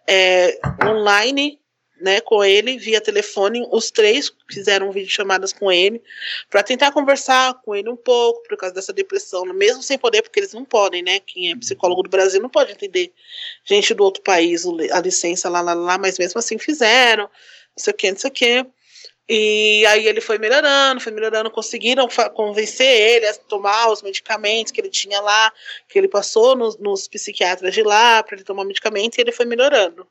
é, online né, com ele via telefone. Os três fizeram videochamadas com ele para tentar conversar com ele um pouco por causa dessa depressão, mesmo sem poder, porque eles não podem, né? Quem é psicólogo do Brasil não pode entender gente do outro país, a licença lá, lá, lá, mas mesmo assim fizeram, não sei o que, não sei o que. E aí ele foi melhorando, foi melhorando, conseguiram convencer ele a tomar os medicamentos que ele tinha lá, que ele passou nos, nos psiquiatras de lá para ele tomar medicamento e ele foi melhorando.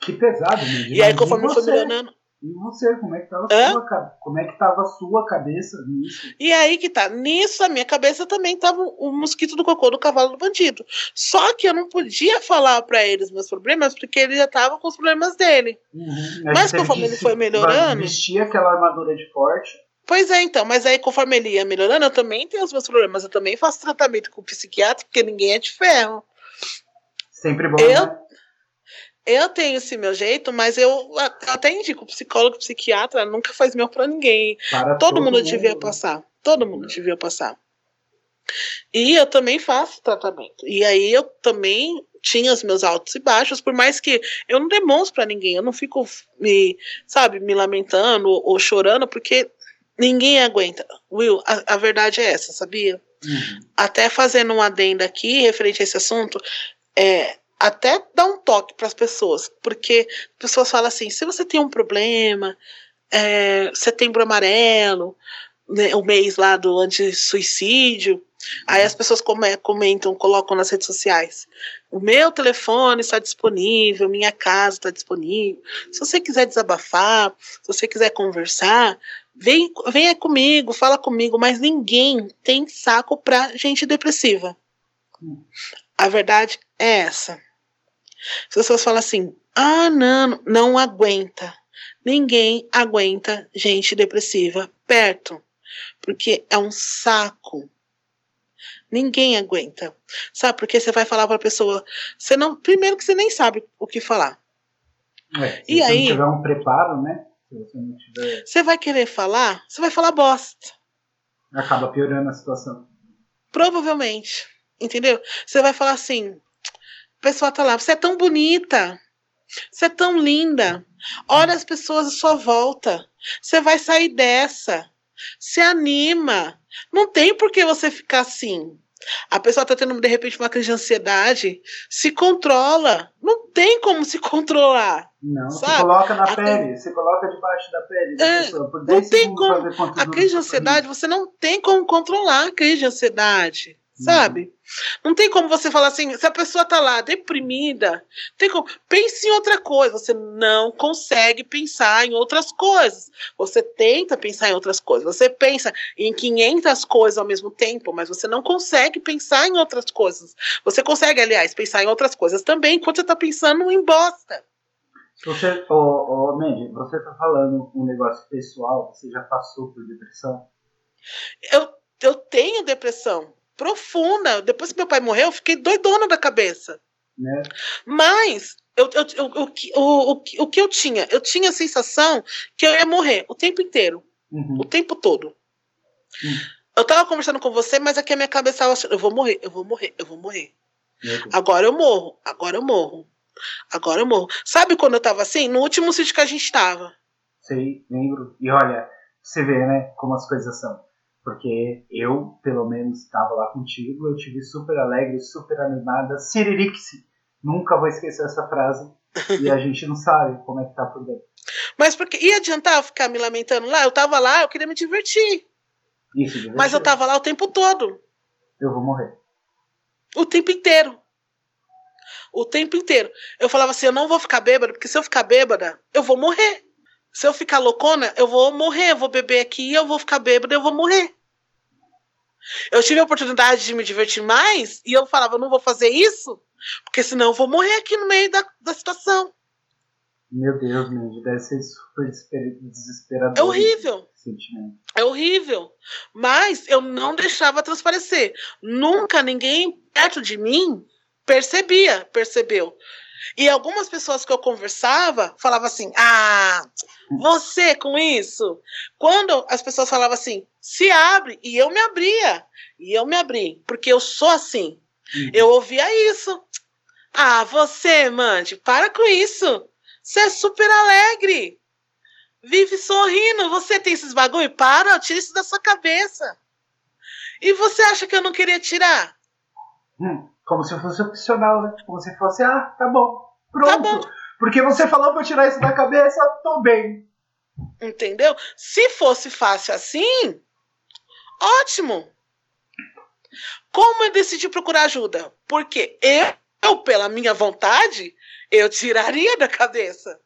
Que pesado, mesmo. E aí, conforme foi melhorando. E você, como é que tava a sua, como é que tava a sua cabeça nisso? E aí que tá, nisso a minha cabeça também tava o mosquito do cocô do cavalo do bandido. Só que eu não podia falar para eles meus problemas, porque ele já tava com os problemas dele. Uhum. Mas conforme ele foi melhorando. Vestia aquela armadura de forte. Pois é, então, mas aí conforme ele ia melhorando, eu também tenho os meus problemas. Eu também faço tratamento com psiquiatra, porque ninguém é de ferro. Sempre bom. Eu, né? Eu tenho esse meu jeito, mas eu até indico psicólogo, psiquiatra, nunca faz mal para ninguém. Para todo, todo mundo, mundo devia passar. Todo mundo devia passar. E eu também faço tratamento. E aí eu também tinha os meus altos e baixos, por mais que eu não demonstro para ninguém, eu não fico me, sabe, me lamentando ou, chorando, porque ninguém aguenta. Will, a, a verdade é essa, sabia? Uhum. Até fazendo um adendo aqui referente a esse assunto, é, até dar um toque para as pessoas, porque as pessoas falam assim: se você tem um problema, é, setembro amarelo, né, o mês lá do anti-suicídio, aí as pessoas comentam, colocam nas redes sociais: o meu telefone está disponível, minha casa está disponível. Se você quiser desabafar, se você quiser conversar, vem, venha comigo, fala comigo, mas ninguém tem saco para gente depressiva. Hum. A verdade é essa. As pessoas falam assim: ah, não, não aguenta. Ninguém aguenta gente depressiva perto, porque é um saco. Ninguém aguenta. Sabe? Porque você vai falar para a pessoa. Você não, primeiro que você nem sabe o que falar. É, se E você aí? não tiver um preparo, né? Se você não tiver. Você vai querer falar, você vai falar bosta. Acaba piorando a situação. Provavelmente. Entendeu? Você vai falar assim: a pessoa tá lá, você é tão bonita. Você é tão linda. Olha as pessoas à sua volta. Você vai sair dessa. Se anima. Não tem por que você ficar assim. A pessoa tá tendo, de repente, uma crise de ansiedade. Se controla. Não tem como se <laughs> controlar. Não, você Sabe? coloca na A pele, você coloca debaixo da pele da É, pessoa por não 10 tem como. A crise de seu ansiedade, você não tem como controlar a crise de ansiedade, sabe? Não tem como você falar assim, se a pessoa tá lá deprimida, tem como. Pense em outra coisa. Você não consegue pensar em outras coisas. Você tenta pensar em outras coisas. Você pensa em 500 coisas ao mesmo tempo, mas você não consegue pensar em outras coisas. Você consegue, aliás, pensar em outras coisas também enquanto você tá pensando em bosta. Você, ô, Mandy, você tá falando um negócio pessoal, você já passou por depressão? Eu, eu tenho depressão profunda. Depois que meu pai morreu, eu fiquei doidona da cabeça. Né? Mas eu, eu, eu, o, que- o, o, o que eu tinha? Eu tinha a sensação que eu ia morrer o tempo inteiro, Uhum. o tempo todo. Hum. Eu tava conversando com você, mas aqui a minha cabeça tava achando, eu vou morrer, eu vou morrer, eu vou morrer. Deus. Agora eu morro, agora eu morro. Agora eu morro. Sabe quando eu tava assim? No último sítio que a gente tava. Sei, lembro. E olha, você vê, né, como as coisas são. Porque eu, pelo menos, estava lá contigo, eu tive super alegre, super animada, siririxe. Nunca vou esquecer essa frase. E a gente não sabe como é que tá por dentro. Mas porque ia adiantar eu ficar me lamentando lá? Eu tava lá, eu queria me divertir. Isso. Mas eu tava lá o tempo todo. Eu vou morrer. O tempo inteiro. O tempo inteiro. Eu falava assim: eu não vou ficar bêbada, porque se eu ficar bêbada, eu vou morrer. Se eu ficar loucona, eu vou morrer. Eu vou beber aqui, eu vou ficar bêbada, eu vou morrer. Eu tive a oportunidade de me divertir mais e eu falava: eu não vou fazer isso, porque senão eu vou morrer aqui no meio da, da situação. Meu Deus, Mandy, deve ser super desesper- desesperador. É horrível. É horrível. Mas eu não deixava transparecer. Nunca ninguém perto de mim percebia, percebeu. E algumas pessoas que eu conversava falavam assim: Ah, você com isso? Quando as pessoas falavam assim, se abre, e eu me abria. E eu me abri, porque eu sou assim. Uhum. Eu ouvia isso. Ah, você, Mandy, para com isso. Você é super alegre. Vive sorrindo. Você tem esses bagulho? Para, tira isso da sua cabeça. E você acha que eu não queria tirar? Hum, como se fosse opcional, né? Como se fosse, ah, tá bom. Pronto. Tá bom. Porque você falou pra eu tirar isso da cabeça, tô bem. Entendeu? Se fosse fácil assim, ótimo. Como eu decidi procurar ajuda? Porque eu, eu, pela minha vontade, eu tiraria da cabeça.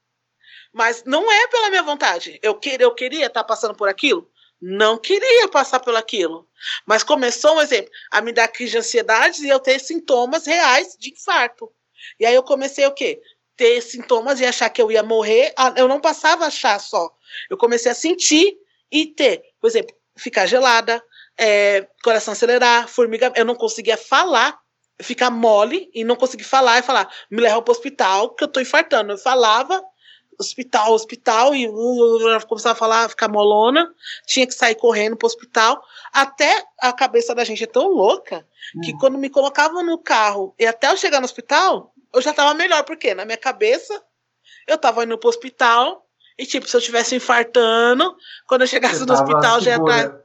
Mas não é pela minha vontade. Eu, que, eu queria estar passando por aquilo? Não queria passar por aquilo. Mas começou, um exemplo, a me dar crise de ansiedade e eu ter sintomas reais de infarto. E aí eu comecei o quê? Ter sintomas e achar que eu ia morrer. Ah, Eu não passava a achar só. Eu comecei a sentir e ter, por exemplo, ficar gelada, é, coração acelerar, formiga. Eu não conseguia falar, ficar mole e não conseguir falar e falar, me leva para o hospital, que eu tô infartando. Eu falava, hospital, hospital, e começava a falar, ficar molona, tinha que sair correndo pro hospital. Até a cabeça da gente é tão louca que Hum. quando me colocavam no carro e até eu chegar no hospital, eu já tava melhor, porque na minha cabeça eu tava indo pro hospital. E, tipo, se eu tivesse infartando, quando eu chegasse Você no hospital, já ia estar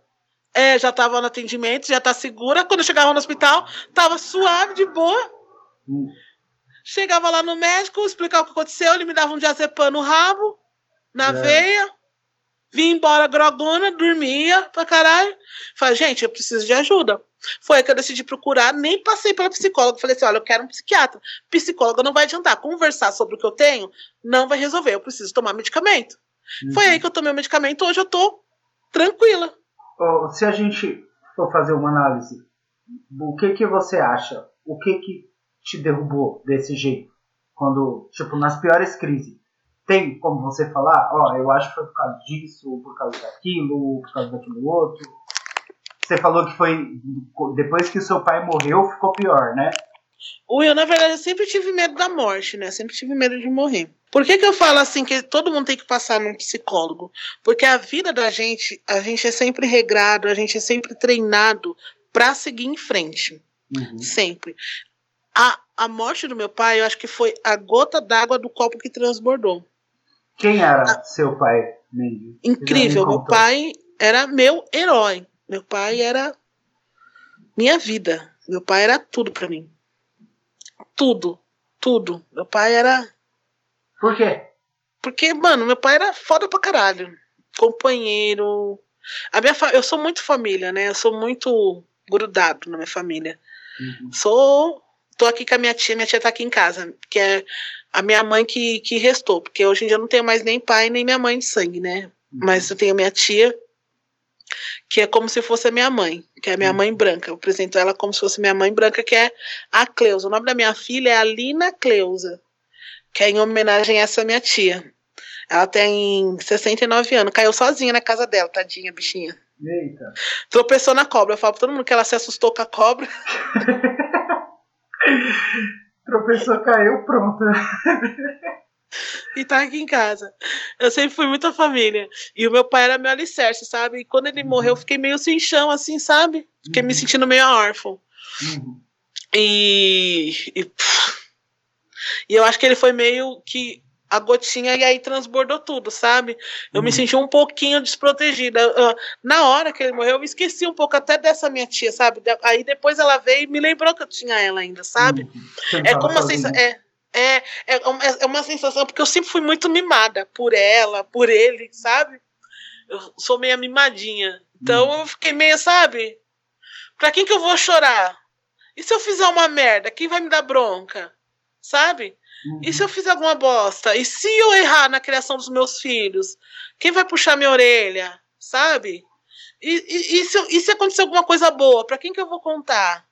é, já tava no atendimento, já tá segura. Quando eu chegava no hospital, tava suave, de boa. Hum. Chegava lá no médico, explicava o que aconteceu, ele me dava um diazepam no rabo, na É. veia. Vim embora grogona, dormia pra caralho. Falei, gente, eu preciso de ajuda. Foi aí que eu decidi procurar, nem passei pela psicóloga. Falei assim: olha, eu quero um psiquiatra. Psicóloga não vai adiantar. Conversar sobre o que eu tenho não vai resolver. Eu preciso tomar medicamento. Foi Uhum. aí que eu tomei o medicamento. Hoje eu tô tranquila. Se a gente for fazer uma análise, o que que você acha? O que que te derrubou desse jeito? Quando, tipo, nas piores crises, tem como você falar, ó, eu acho que foi por causa disso, ou por causa daquilo, ou por causa daquilo outro? Você falou que foi depois que seu pai morreu, ficou pior, né? Will, na verdade, eu sempre tive medo da morte, né? Sempre tive medo de morrer. Por que, que eu falo assim que todo mundo tem que passar num psicólogo? Porque a vida da gente, a gente é sempre regrado, a gente é sempre treinado para seguir em frente. Uhum. Sempre. A, a morte do meu pai, eu acho que foi a gota d'água do copo que transbordou. Quem era a, seu pai, Mendes? Incrível. Meu pai era meu herói. Meu pai era minha vida. Meu pai era tudo para mim. Tudo. Tudo. Meu pai era por quê? Porque, mano, meu pai era foda pra caralho. Companheiro. A minha fa... Eu sou muito família, né? Eu sou muito grudado na minha família. Uhum. Sou. Tô aqui com a minha tia, minha tia tá aqui em casa, que é a minha mãe que, que restou, porque hoje em dia eu não tenho mais nem pai nem minha mãe de sangue, né? Uhum. Mas eu tenho minha tia, que é como se fosse a minha mãe, que é a minha uhum. mãe branca. Eu apresento ela como se fosse minha mãe branca, que é a Cleusa. O nome da minha filha é Alina Cleusa que é em homenagem a essa minha tia. Ela tem 69 anos, caiu sozinha na casa dela, tadinha, bichinha. Eita. Tropeçou na cobra. Eu falo pra todo mundo que ela se assustou com a cobra. <laughs> <laughs> Tropeçou, caiu, pronto. e tá aqui em casa. Eu sempre fui muita família. E o meu pai era meu alicerce, sabe? E quando ele morreu, eu fiquei meio sem chão, assim, sabe? Fiquei uhum. me sentindo meio órfão. Uhum. E. e e eu acho que ele foi meio que a gotinha e aí transbordou tudo, sabe? Eu uhum. me senti um pouquinho desprotegida. na hora que ele morreu, eu me esqueci um pouco até dessa minha tia, sabe? Aí depois ela veio e me lembrou que eu tinha ela ainda, sabe? Uhum. É como uma sensação. É, é, é, é uma sensação, porque eu sempre fui muito mimada por ela, por ele, sabe? Eu sou meio mimadinha. Então uhum. eu fiquei meio, sabe? Pra quem que eu vou chorar? E se eu fizer uma merda? Quem vai me dar bronca? sabe? Uhum. E se eu fizer alguma bosta? E se eu errar na criação dos meus filhos? Quem vai puxar minha orelha? Sabe? E, e, e, se, e se acontecer alguma coisa boa? Para quem que eu vou contar?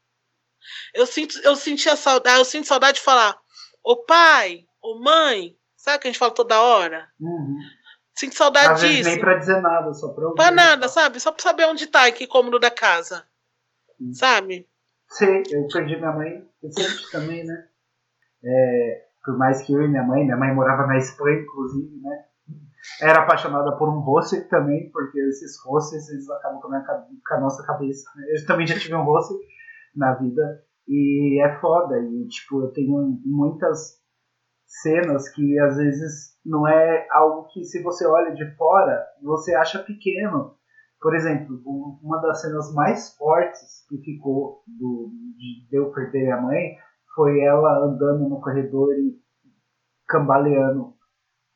Eu sinto, eu senti a saudade, eu sinto saudade de falar, ô pai, ô mãe, sabe que a gente fala toda hora? Uhum. Sinto saudade Às disso. Nem pra dizer nada, só pra ouvir. Pra nada, sabe? Só pra saber onde tá e que cômodo da casa. Uhum. Sabe? Sim, eu perdi minha mãe recente também, né? É, por mais que eu e minha mãe, minha mãe morava na Espanha, inclusive, né? Era apaixonada por um hostel também, porque esses hostels eles acabam com a, com a nossa cabeça. Né? Eu também já tive um hostel na vida e é foda. E, tipo, eu tenho muitas cenas que às vezes não é algo que se você olha de fora você acha pequeno. Por exemplo, uma das cenas mais fortes que ficou do, de eu perder a mãe foi ela andando no corredor e cambaleando.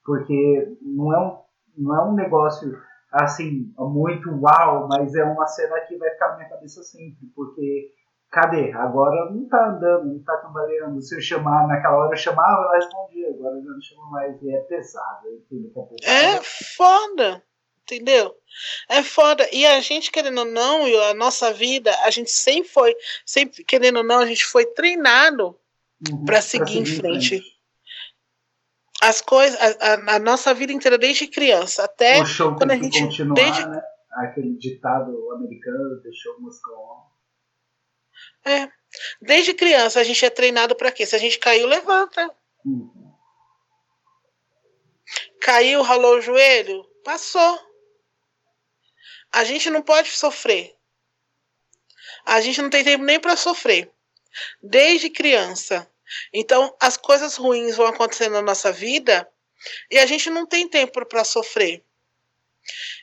Porque não é um, não é um negócio assim, muito uau, mas é uma cena que vai ficar na minha cabeça sempre. Porque cadê? Agora não tá andando, não tá cambaleando. Se eu chamar naquela hora, eu chamava, ela respondia. Agora eu não chamo mais. E é pesado. É, é foda. Entendeu? É foda. E a gente, querendo ou não, a nossa vida, a gente sempre foi, sempre, querendo ou não, a gente foi treinado uhum, para seguir, seguir, em frente. As coisas, a, a, nossa vida inteira, desde criança até o show quando a gente. Continuar, desde... né? Aquele ditado americano, deixou música on. É. Desde criança a gente é treinado para quê? Se a gente caiu, levanta. Uhum. Caiu, ralou o joelho, passou. A gente não pode sofrer. A gente não tem tempo nem para sofrer. Desde criança. Então, as coisas ruins vão acontecendo na nossa vida e a gente não tem tempo para sofrer.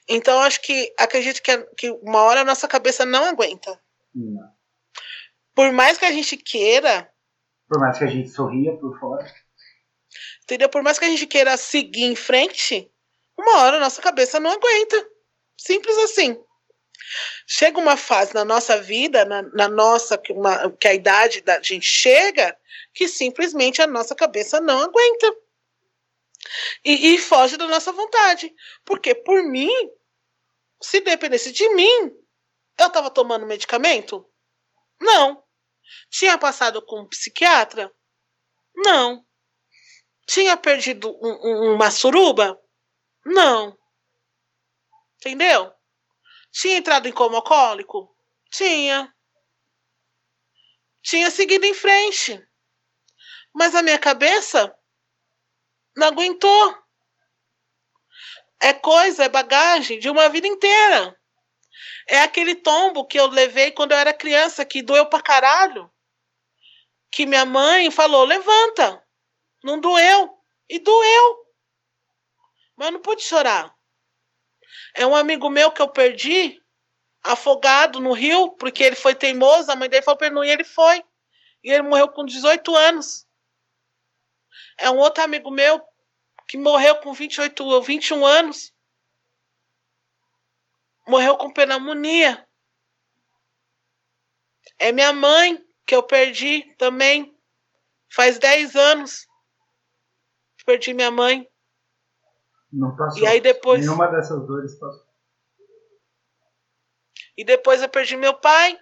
Então, acho que acredito que, que uma hora a nossa cabeça não aguenta. Não. Por mais que a gente queira. Por mais que a gente sorria por fora. Entendeu? Por mais que a gente queira seguir em frente, uma hora a nossa cabeça não aguenta. Simples assim. Chega uma fase na nossa vida, na, na nossa, que, uma, que a idade da gente chega, que simplesmente a nossa cabeça não aguenta. E, e foge da nossa vontade. Porque por mim, se dependesse de mim, eu estava tomando medicamento? Não. Tinha passado com um psiquiatra? Não. Tinha perdido um, um, uma suruba? Não. Entendeu? Tinha entrado em coma alcoólico? Tinha. Tinha seguido em frente. Mas a minha cabeça não aguentou. É coisa, é bagagem de uma vida inteira. É aquele tombo que eu levei quando eu era criança, que doeu pra caralho. Que minha mãe falou: levanta. Não doeu. E doeu. Mas eu não pude chorar. É um amigo meu que eu perdi, afogado no rio, porque ele foi teimoso, a mãe dele falou pra ele não ele foi. E ele morreu com 18 anos. É um outro amigo meu que morreu com 28 ou 21 anos. Morreu com pneumonia. É minha mãe que eu perdi também. Faz 10 anos. Perdi minha mãe. Não passou. E aí depois. Nenhuma dessas dores passou. E depois eu perdi meu pai.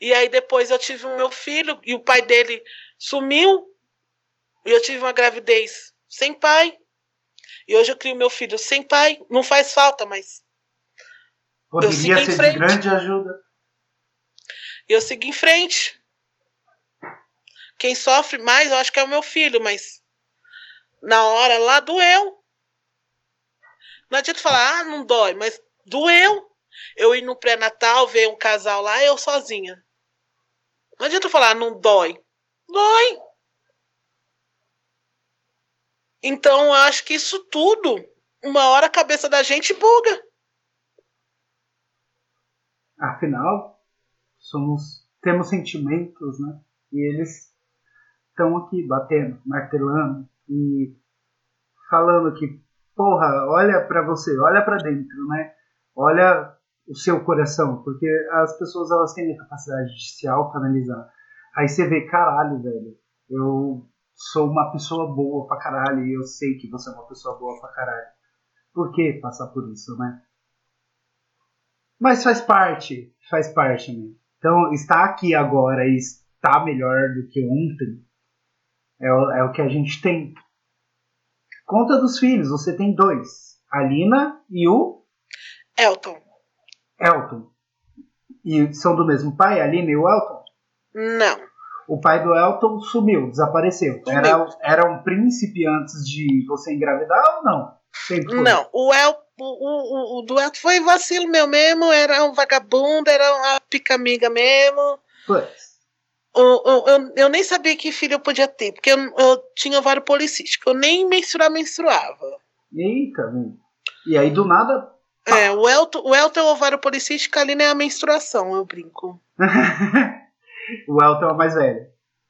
E aí depois eu tive o meu filho e o pai dele sumiu. E eu tive uma gravidez sem pai. E hoje eu crio meu filho sem pai. Não faz falta, mas. Poderia ser de grande ajuda. E eu segui em frente. Quem sofre mais, eu acho que é o meu filho, mas na hora lá doeu. Não adianta falar, ah, não dói, mas doeu. Eu ir no pré-natal, ver um casal lá, eu sozinha. Não adianta falar, não dói. Dói. Então, eu acho que isso tudo, uma hora a cabeça da gente buga. Afinal, somos, temos sentimentos, né? E eles estão aqui batendo, martelando e falando que, porra, olha para você, olha para dentro, né? Olha o seu coração, porque as pessoas elas têm a capacidade de se autoanalisar. Aí você vê, caralho, velho, eu sou uma pessoa boa pra caralho e eu sei que você é uma pessoa boa pra caralho. Por que passar por isso, né? Mas faz parte, faz parte, né? Então, estar aqui agora e estar melhor do que ontem é o, é o que a gente tem. Conta dos filhos, você tem dois. A Lina e o. Elton. Elton. E são do mesmo pai, a Lina e o Elton? Não. O pai do Elton sumiu, desapareceu. Sumiu. Era, era um príncipe antes de você engravidar ou não? Não, o, El, o, o, o, do Elton foi vacilo meu mesmo, era um vagabundo, era uma pica-amiga mesmo. Pois. Eu, eu, eu, nem sabia que filho eu podia ter, porque eu, eu tinha ovário policístico. Eu nem menstruar menstruava. Eita, e aí do nada. É, o Elton, o Elton é o ovário policístico, ali nem é a menstruação, eu brinco. <laughs> o Elton é o mais velho.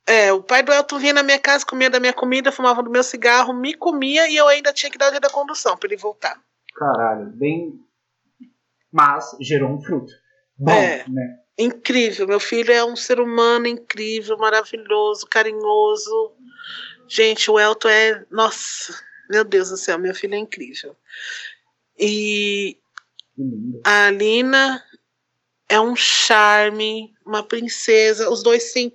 É, o pai do Elton vinha na minha casa, comia da minha comida, fumava do meu cigarro, me comia e eu ainda tinha que dar o dia da condução pra ele voltar. Caralho, bem. Mas gerou um fruto. Bom, é. né? Incrível, meu filho é um ser humano incrível, maravilhoso, carinhoso. Gente, o Elton é. Nossa, meu Deus do céu, meu filho é incrível. E a Alina é um charme, uma princesa. Os dois têm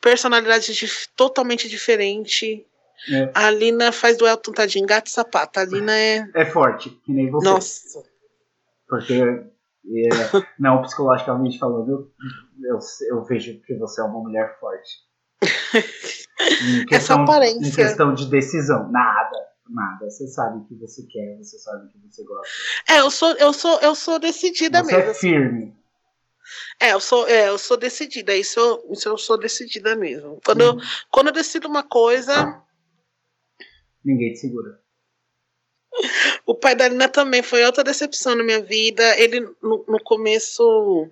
personalidades dif totalmente diferentes. É. A Alina faz do Elton tadinho, gato e sapato. A Alina é. É forte, que nem você. Nossa. Porque e, <laughs> não, psicologicamente falando, eu, eu, eu, vejo que você é uma mulher forte. <laughs> Em questão, Essa aparência. Em questão de decisão, nada, nada. Você sabe o que você quer, você sabe o que você gosta. É, eu sou, eu sou, eu sou decidida você mesmo. Você é firme. É, eu sou, é, eu sou decidida. Isso, isso eu sou decidida mesmo. Quando, eu, quando eu decido uma coisa. Ninguém te segura. O pai da Lina também foi outra decepção na minha vida. Ele, no, no, começo,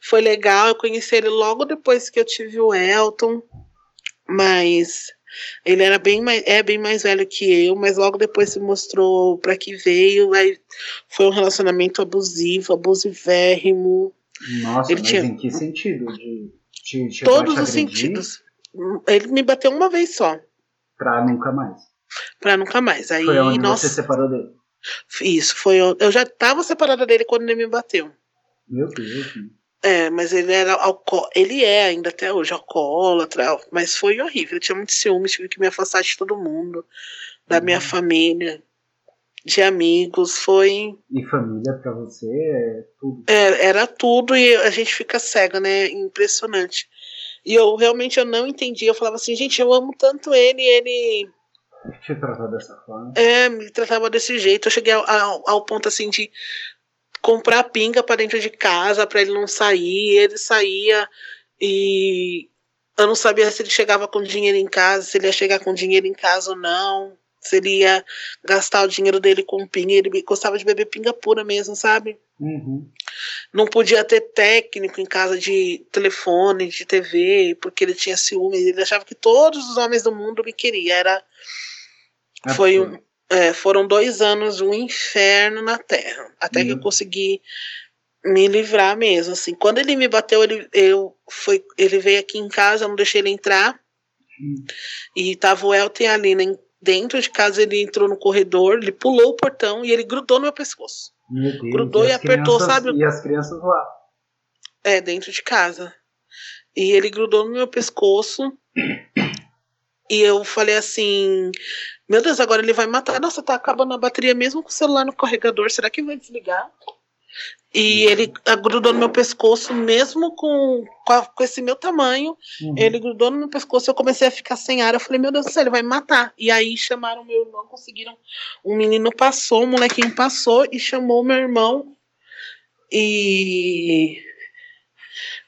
foi legal. Eu conheci ele logo depois que eu tive o Elton. Mas ele era bem mais, é bem mais velho que eu. Mas logo depois se mostrou para que veio. Aí foi um relacionamento abusivo, abusivérrimo. Nossa, ele mas tinha, em que sentido? De, de, todos os sentidos. Ele me bateu uma vez só. Pra nunca mais. Pra nunca mais. Aí, foi onde nossa, você separou dele? Isso, foi. Eu já tava separada dele quando ele me bateu. Meu Deus. É, mas ele era alco... ele é ainda até hoje alcoólatra, mas foi horrível. Eu tinha muito ciúme, tive que me afastar de todo mundo, da uhum. minha família. de amigos, foi. E família para você é tudo. É, era tudo e a gente fica cega, né? Impressionante. E eu realmente eu não entendi. Eu falava assim, gente, eu amo tanto ele, ele. Te tratava dessa forma. É, me tratava desse jeito. Eu cheguei ao, ao, ao ponto assim de comprar pinga para dentro de casa para ele não sair. Ele saía e eu não sabia se ele chegava com dinheiro em casa, se ele ia chegar com dinheiro em casa ou não, se ele ia gastar o dinheiro dele com pinga. Ele gostava de beber pinga pura mesmo, sabe? Uhum. Não podia ter técnico em casa de telefone, de TV, porque ele tinha ciúmes. Ele achava que todos os homens do mundo me queriam. Era. Foi um, é, foram dois anos um inferno na Terra. Até uhum. que eu uhum. consegui me livrar mesmo. Assim. Quando ele me bateu, ele, eu, foi, ele veio aqui em casa, eu não deixei ele entrar. Uhum. E tava o Elton e a Lina dentro de casa. Ele entrou no corredor, ele pulou o portão e ele grudou no meu pescoço. Meu Deus, grudou e, e apertou, crianças, sabe? E as crianças lá. É, dentro de casa. E ele grudou no meu pescoço. <clears throat> e eu falei assim: Meu Deus, agora ele vai matar. Nossa, tá acabando a bateria mesmo com o celular no carregador. Será que vai desligar? E ele grudou no meu pescoço, mesmo com, com, esse meu tamanho. Uhum. Ele grudou no meu pescoço. Eu comecei a ficar sem ar. Eu falei, meu Deus do céu, ele vai me matar. E aí chamaram meu irmão, conseguiram. Um menino passou, um molequinho passou e chamou meu irmão. E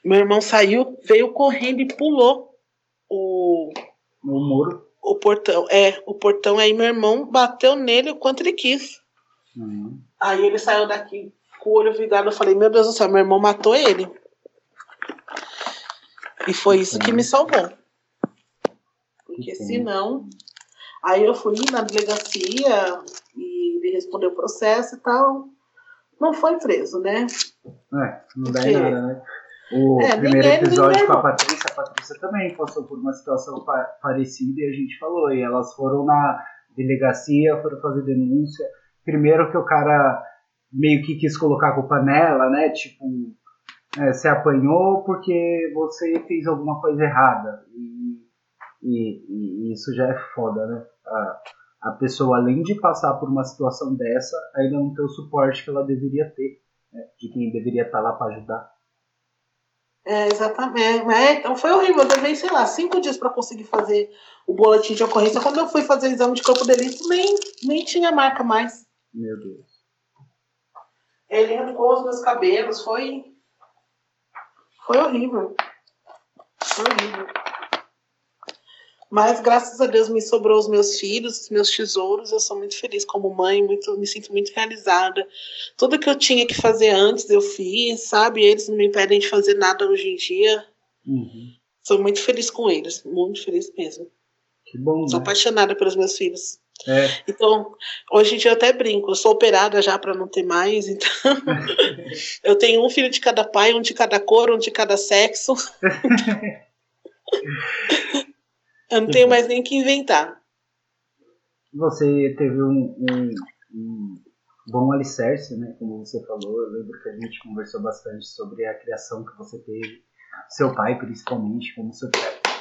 meu irmão saiu, veio correndo e pulou o, o muro. O portão. É, o portão. Aí meu irmão bateu nele o quanto ele quis. Uhum. Aí ele saiu daqui com o olho virado, eu falei, meu Deus do céu, meu irmão matou ele. E foi isso que me salvou. Porque senão. Aí eu fui na delegacia e ele respondeu o processo e tal. Não foi preso, né? É, não dá em nada, né? O é, primeiro episódio com a Patrícia, a Patrícia também passou por uma situação parecida e a gente falou. E elas foram na delegacia, foram fazer denúncia. Primeiro que o cara meio que quis colocar a culpa nela, né? Tipo, é, você apanhou porque você fez alguma coisa errada. E, e, e isso já é foda, né? A, a, pessoa, além de passar por uma situação dessa, ainda não tem o suporte que ela deveria ter, né? de quem deveria estar lá para ajudar. É, exatamente. É, então foi horrível. Eu levei, sei lá, cinco dias para conseguir fazer o boletim de ocorrência. Quando eu fui fazer o exame de campo delito, nem, nem tinha marca mais. Meu Deus. Ele arrancou os meus cabelos, foi. Foi horrível. Foi horrível. Mas graças a Deus me sobrou os meus filhos, os meus tesouros. Eu sou muito feliz como mãe, muito, me sinto muito realizada. Tudo que eu tinha que fazer antes eu fiz, sabe? Eles não me impedem de fazer nada hoje em dia. Uhum. Sou muito feliz com eles, muito feliz mesmo. Que bom. Sou né? apaixonada pelos meus filhos. É. Então, hoje em dia eu até brinco, eu sou operada já para não ter mais, então <laughs> eu tenho um filho de cada pai, um de cada cor, um de cada sexo. <laughs> eu não tenho mais nem que inventar. Você teve um, um, um, bom alicerce, né? Como você falou, eu lembro que a gente conversou bastante sobre a criação que você teve, seu pai principalmente, como seu,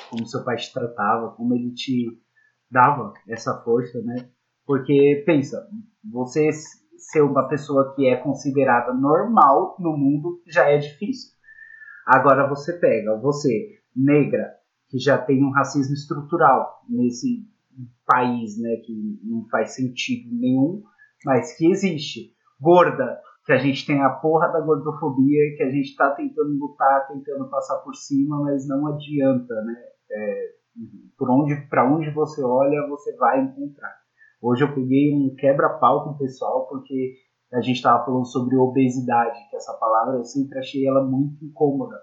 como seu pai te tratava, como ele te dava essa força, né? Porque, pensa, você ser uma pessoa que é considerada normal no mundo já é difícil. Agora você pega, você, negra, que já tem um racismo estrutural nesse país, né, que não faz sentido nenhum, mas que existe. Gorda, que a gente tem a porra da gordofobia, que a gente tá tentando lutar, tentando passar por cima, mas não adianta, né? É, por onde, para onde você olha, você vai encontrar. Hoje eu peguei um quebra-pau com o pessoal porque a gente estava falando sobre obesidade, que essa palavra eu sempre achei ela muito incômoda,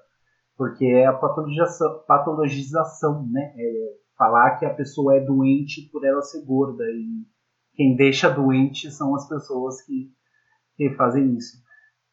porque é a patologização, patologização né? É falar que a pessoa é doente por ela ser gorda e quem deixa doente são as pessoas que, que fazem isso.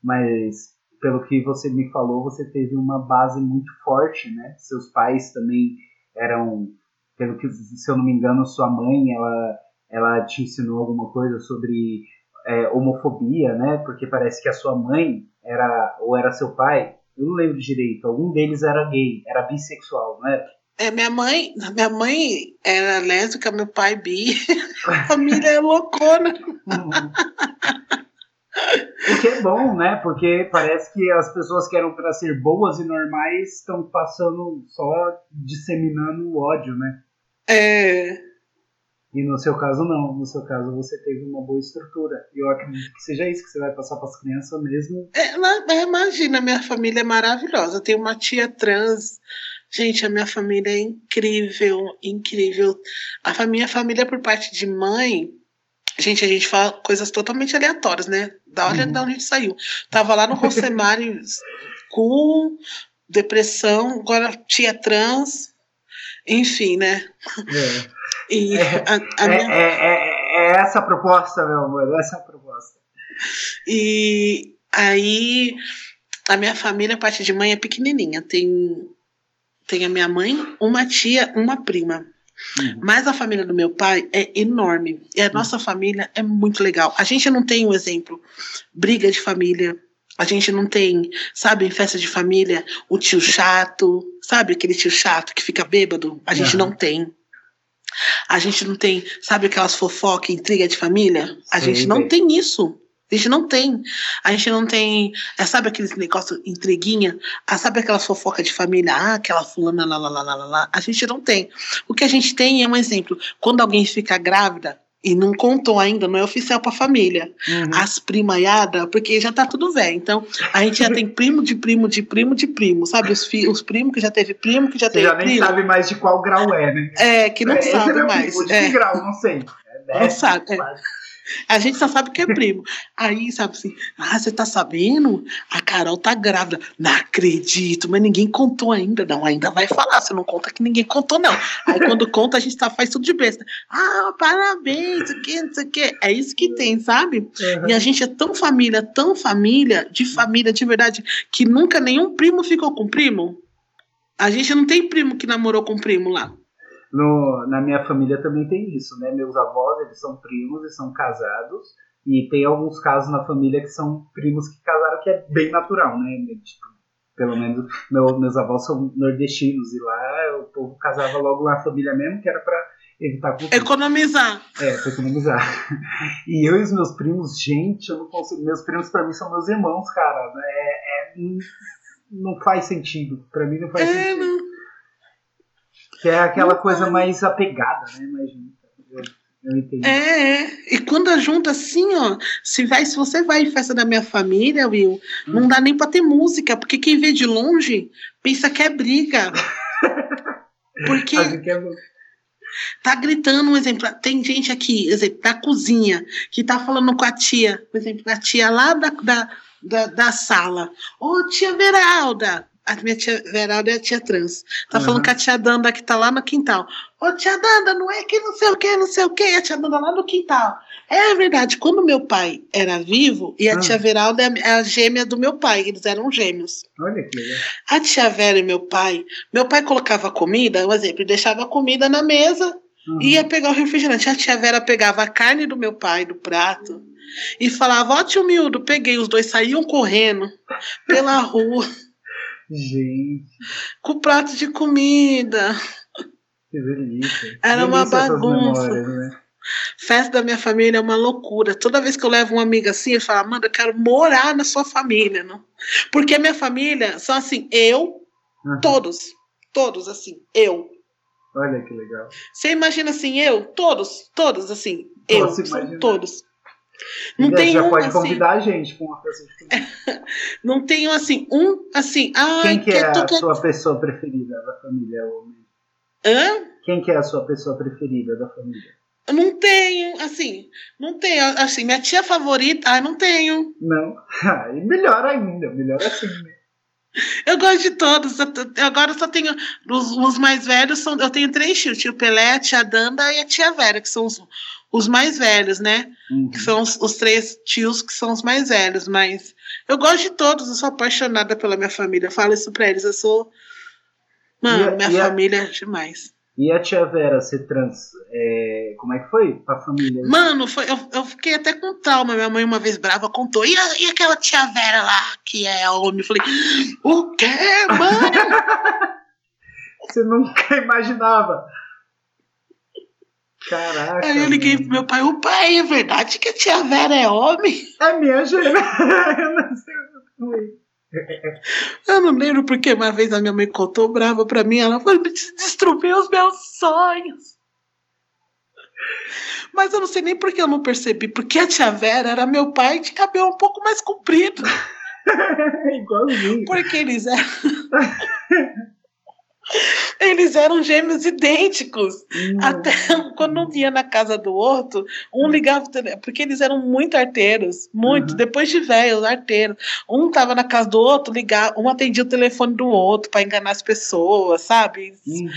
Mas pelo que você me falou, você teve uma base muito forte, né? Seus pais também eram, pelo que, se eu não me engano, sua mãe, ela, ela te ensinou alguma coisa sobre é, homofobia, né? Porque parece que a sua mãe era, ou era seu pai, eu não lembro direito, algum deles era gay, era bissexual, não era? É, minha mãe, minha mãe era lésbica, meu pai bi, <laughs> a família é loucona. O que é bom, né? Porque parece que as pessoas que eram para ser boas e normais estão passando só disseminando o ódio, né? É. E no seu caso, não. No seu caso, você teve uma boa estrutura. E eu acredito que seja isso que você vai passar para as crianças mesmo. É, imagina, minha família é maravilhosa. Eu tenho uma tia trans. Gente, a minha família é incrível, incrível. A minha família, por parte de mãe, Gente, a gente fala coisas totalmente aleatórias, né? Da olha uhum. onde a gente saiu. Tava lá no Rosemary <laughs> com depressão, agora tia trans, enfim, né? É. E é, a, a é, minha... é, é, é, essa a proposta, meu amor, essa é a proposta. E aí, a minha família, a parte de mãe, é pequenininha. Tem, tem a minha mãe, uma tia, uma prima. Uhum. Mas a família do meu pai é enorme. E a nossa uhum. família é muito legal. A gente não tem um exemplo, briga de família. A gente não tem, sabe, em festa de família, o tio chato, sabe aquele tio chato que fica bêbado? A gente uhum. não tem. A gente não tem, sabe aquelas fofocas, intriga de família? A Sim, gente não tem. tem isso. A gente não tem. A gente não tem. É, sabe aqueles negócio intriguinha? Ah, sabe aquela fofoca de família? Ah, aquela fulana lá, lá, lá, lá, lá. A gente não tem. O que a gente tem é um exemplo. Quando alguém fica grávida, e não contou ainda, não é oficial para a família. Uhum. As primaiadas, porque já tá tudo velho. Então, a gente já tem primo de primo de primo de primo, sabe? Os, fi, os primos que já teve primo, que já Você teve já nem primo. sabe mais de qual grau é, né? É, que não é, sabe é mais. Primo, de é. que grau, não sei. É, não sabe. É. A gente só sabe que é primo. Aí, sabe assim, ah, você tá sabendo? A Carol tá grávida. Não acredito, mas ninguém contou ainda. Não, ainda vai falar. Você não conta que ninguém contou, não. Aí quando conta, a gente tá, faz tudo de besta. Ah, parabéns, o que, não sei o que. É isso que tem, sabe? Uhum. E a gente é tão família, tão família, de família de verdade, que nunca nenhum primo ficou com primo. A gente não tem primo que namorou com primo lá. No, na minha família também tem isso, né? Meus avós, eles são primos e são casados. E tem alguns casos na família que são primos que casaram, que é bem natural, né? Tipo, pelo menos meu, meus avós são nordestinos e lá o povo casava logo na família mesmo, que era para evitar conflito. Economizar. É, pra economizar. <laughs> E eu e os meus primos, gente, eu não consigo. Meus primos para mim são meus irmãos, cara. É, é, não faz sentido. Para mim não faz é, sentido. Não. Que é aquela coisa mais apegada, né? Mais eu É, é, e quando junta assim, ó, se vai, se você vai em festa da minha família, Will, hum. não dá nem pra ter música, porque quem vê de longe pensa que é briga. <laughs> Porque é tá gritando, um exemplo, tem gente aqui, exemplo, da cozinha, que tá falando com a tia, por exemplo, a tia lá da, da, da, da sala. Ô, tia Veralda, a minha tia Veralda é a tia trans. Tá uhum. falando que a tia Danda que tá lá no quintal. Ô, tia Danda, não é que não sei o que, não sei o que, a tia Danda lá no quintal. É verdade, quando meu pai era vivo, e a uhum. tia Veralda é a gêmea do meu pai, eles eram gêmeos. Olha que legal. A tia Vera e meu pai, meu pai colocava comida, um exemplo, deixava comida na mesa, uhum. e ia pegar o refrigerante. A tia Vera pegava a carne do meu pai, do prato, e falava, ó tio Mildo, peguei, os dois saíam correndo pela rua. Gente. Com prato de comida. Que delícia. Era uma bagunça. Né? Festa da minha família é uma loucura. Toda vez que eu levo uma amiga assim, ele fala, Amanda, eu quero morar na sua família. Não? Porque minha família são assim, eu, uhum. todos. Todos, assim, eu. Olha que legal. Você imagina assim, eu, todos, todos, assim, eu, todos. Não tem já um, pode assim, convidar a gente com uma pessoa <laughs> Não tenho assim, um assim. Quem que, que é a sua pessoa preferida da família, homem? Hã? Quem que é a sua pessoa preferida da família? Não tenho, assim, não tenho, assim, minha tia favorita, ah, não tenho. Não, <laughs> aí melhor ainda, melhor assim, né? Eu gosto de todos. Agora eu só tenho. Os, os, mais velhos são. Eu tenho três tios: o tio Pelé, a tia Danda e a tia Vera, que são os, os mais velhos, né? Uhum. Que são os, os, três tios que são os mais velhos, mas eu gosto de todos, eu sou apaixonada pela minha família. Eu falo isso pra eles, eu sou. Mano, a, minha família a, é demais. E a tia Vera ser trans, é, como é que foi pra família? Mano, foi, eu, eu fiquei até com trauma. Minha mãe, uma vez brava, contou. E, a, e aquela tia Vera lá, que é homem? Eu falei, o quê, mano? <laughs> Você nunca imaginava. Caraca. Aí eu liguei pro meu pai, o pai, é verdade que a tia Vera é homem? É minha gêmea. <laughs> eu não sei o que <laughs> Eu não lembro porque uma vez a minha mãe contou brava pra mim, ela falou, destruiu os meus sonhos. Mas eu não sei nem porque eu não percebi, porque a tia Vera era meu pai de cabelo um pouco mais comprido. <laughs> Igualzinho. Porque eles eram. Eles eram gêmeos idênticos. Hum. Até quando um ia na casa do outro, um ligava, porque eles eram muito arteiros, muito, Uhum. depois de velhos, arteiros. Um tava na casa do outro, ligava, um atendia o telefone do outro para enganar as pessoas, sabe? Uhum.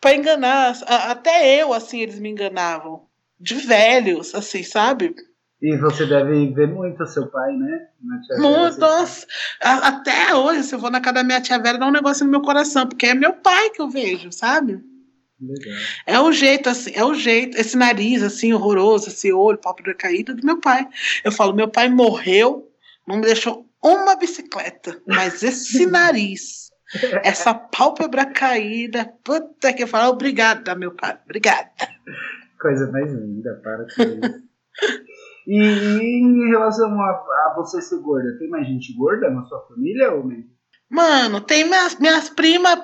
Para enganar, até eu, assim, eles me enganavam. De velhos, assim, sabe? E você deve ver muito seu pai, né? Muito, você- nossa. Até hoje, se eu vou na casa da minha tia Vera, dá um negócio no meu coração, porque é meu pai que eu vejo, sabe? Legal. É o jeito, assim, é o jeito, esse nariz, assim, horroroso, esse olho, pálpebra caída do meu pai. Eu falo, meu pai morreu, não me deixou uma bicicleta, mas esse <laughs> nariz, essa pálpebra caída, puta que eu falo, obrigada, meu pai, obrigada. Coisa mais linda, para com isso. <laughs> E em relação a, a você ser gorda, tem mais gente gorda na sua família ou? Mano, tem minhas, minhas primas,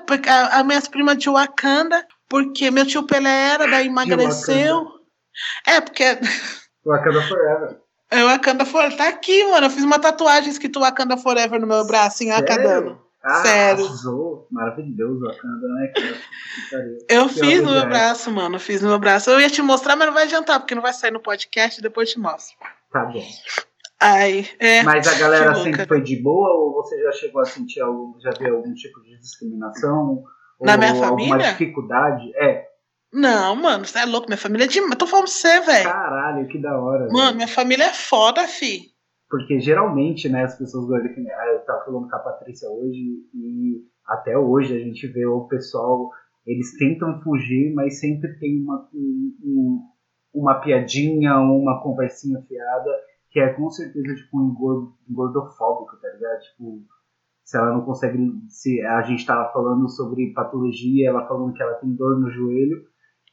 as minhas primas de Wakanda, porque meu tio Pelé era, daí emagreceu. É, porque <laughs> Wakanda Forever. é Wakanda Forever. Tá aqui, mano. Eu fiz uma tatuagem escrito Wakanda Forever no meu braço, em Wakandano. Ah, Sério. arrasou. Maravilhoso Wakanda, né? Que pariu. Eu Que fiz no meu braço, mano. Eu fiz no meu braço. Eu ia te mostrar, mas não vai adiantar, porque não vai sair no podcast, depois eu te mostro. Tá bom. Ai, é. Mas a galera sempre foi de boa ou você já chegou a sentir algum, já viu algum tipo de discriminação? Na ou minha alguma família? dificuldade? É, Não, mano, você é louco. Minha família é de. Eu tô falando pra você, velho. caralho, que da hora. Mano, velho. minha família é foda, fi. Porque geralmente, né, as pessoas gordas que eu tava falando com a Patrícia hoje e até hoje a gente vê o pessoal, eles tentam fugir, mas sempre tem uma, um- um- uma piadinha, uma conversinha fiada, que é com certeza tipo um engordo, engordofóbico, tá ligado? Tipo, se ela não consegue, se a gente tava falando sobre patologia, ela falando que ela tem dor no joelho,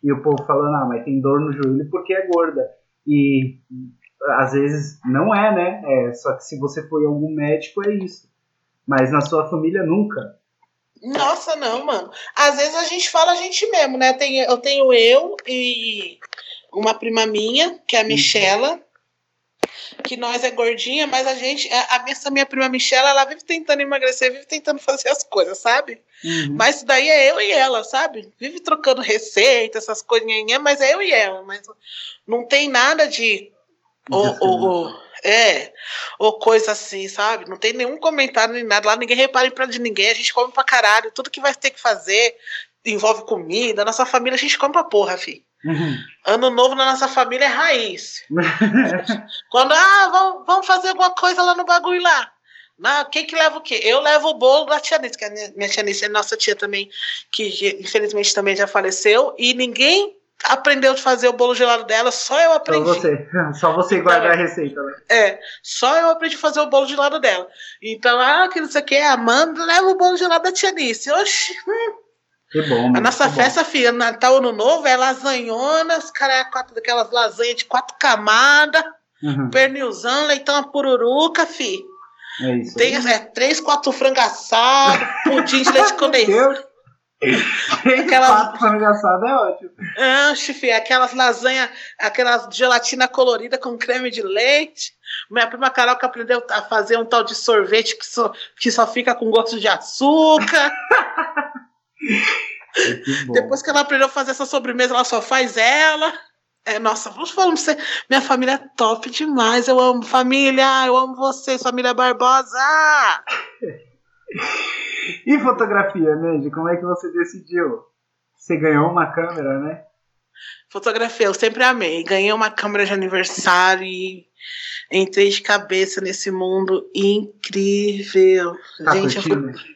e o povo falando, ah, mas tem dor no joelho porque é gorda. E às vezes não é, né? É, só que se você for algum médico é isso. Mas na sua família nunca. Nossa, não, mano. Às vezes a gente fala a gente mesmo, né? Tem, eu tenho eu e uma prima minha, que é a Michela, que nós é gordinha, mas a gente, a, a minha, essa minha prima Michela, ela vive tentando emagrecer, vive tentando fazer as coisas, sabe? Mas isso daí é eu e ela, sabe? Vive trocando receita, essas coisinhas, mas é eu e ela. Mas não tem nada de. Ou, ou, ou- é, ou coisa assim, sabe? Não tem nenhum comentário nem nada. Lá ninguém repara em prato de ninguém. A gente come pra caralho. Tudo que vai ter que fazer envolve comida. Nossa família a gente come pra porra, fi. Uhum. Ano novo na nossa família é raiz. <laughs> Quando, ah, vamos, vamos fazer alguma coisa lá no bagulho lá. Não, quem que leva o quê? Eu levo o bolo da tia Nice, que a minha minha tia Nice é nossa tia também, que infelizmente também já faleceu, e ninguém aprendeu a fazer o bolo gelado dela, só eu Só aprendi. você. <laughs> Só você guardar a receita, né? É, só eu aprendi a fazer o bolo gelado dela. Então, ah, que não sei o que, Amanda leva o bolo gelado da tia Nice. Oxi, Que bom, a mano, nossa que bom. festa, filha, Natal, Ano Novo, é lasanhona, os caras, é quatro, daquelas lasanhas de quatro camadas, Uhum. pernilzão, leitão, a pururuca, fi. É isso. Tem é, três, quatro frango assado, pudim de leite <laughs> condensado. Tem Aquela- quatro frango assado é ótimo. Ah, fi, aquelas lasanhas, aquelas gelatina colorida com creme de leite. Minha prima Carol que aprendeu a fazer um tal de sorvete que só, que só fica com gosto de açúcar. <laughs> Que. Depois que ela aprendeu a fazer essa sobremesa, ela só faz ela. É, nossa, vamos falar pra você. Minha família é top demais. Eu amo família, eu amo vocês, família Barbosa. <laughs> E fotografia, Neide? Como é que você decidiu? Você ganhou uma câmera, né? Fotografia, eu sempre amei. Ganhei uma câmera de aniversário e entrei de cabeça nesse mundo incrível. Tá Gente, eu curtindo?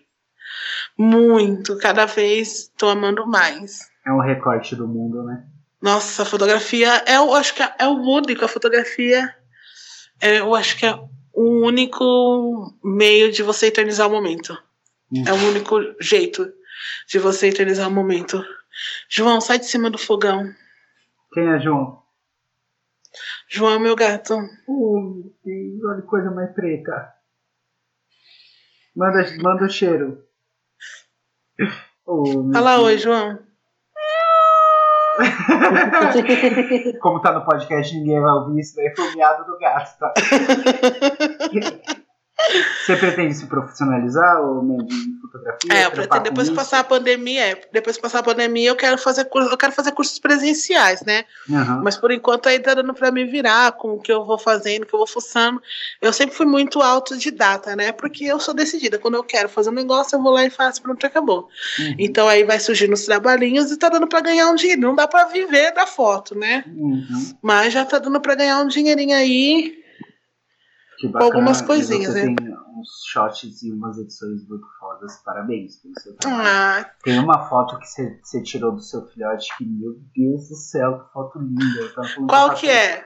muito, cada vez tô amando mais. É um recorte do mundo, né? Nossa, a fotografia, é, eu acho que é, é o único, a fotografia, é, eu acho que é o único meio de você eternizar o momento. Hum. É o único jeito de você eternizar o momento. João, sai de cima do fogão. Quem é João? João é meu gato. Deus, olha que coisa mais preta. Manda, manda o cheiro. Oh, Fala oi, João. Como tá no podcast, ninguém vai ouvir isso daí, foi o miado do gato, tá? <laughs> Você pretende se profissionalizar ou meio de fotografia? É, eu pretendo depois passar a pandemia, é, depois que passar a pandemia, eu quero fazer curso, eu quero fazer cursos presenciais, né? Aham. Mas por enquanto aí tá dando pra me virar com o que eu vou fazendo, o que eu vou fuçando. Eu sempre fui muito autodidata, né? Porque eu sou decidida. Quando eu quero fazer um negócio, eu vou lá e faço, pronto, acabou. Uhum. Então aí vai surgindo os trabalhinhos e tá dando pra ganhar um dinheiro. Não dá pra viver da foto, né? Uhum. Mas já tá dando pra ganhar um dinheirinho aí. Que Com algumas coisinhas, você né? tem uns shots e umas edições muito fodas. Parabéns pelo seu trabalho. Ah, Tem uma foto que você, tirou do seu filhote que, meu Deus do céu, que foto linda. Qual que é?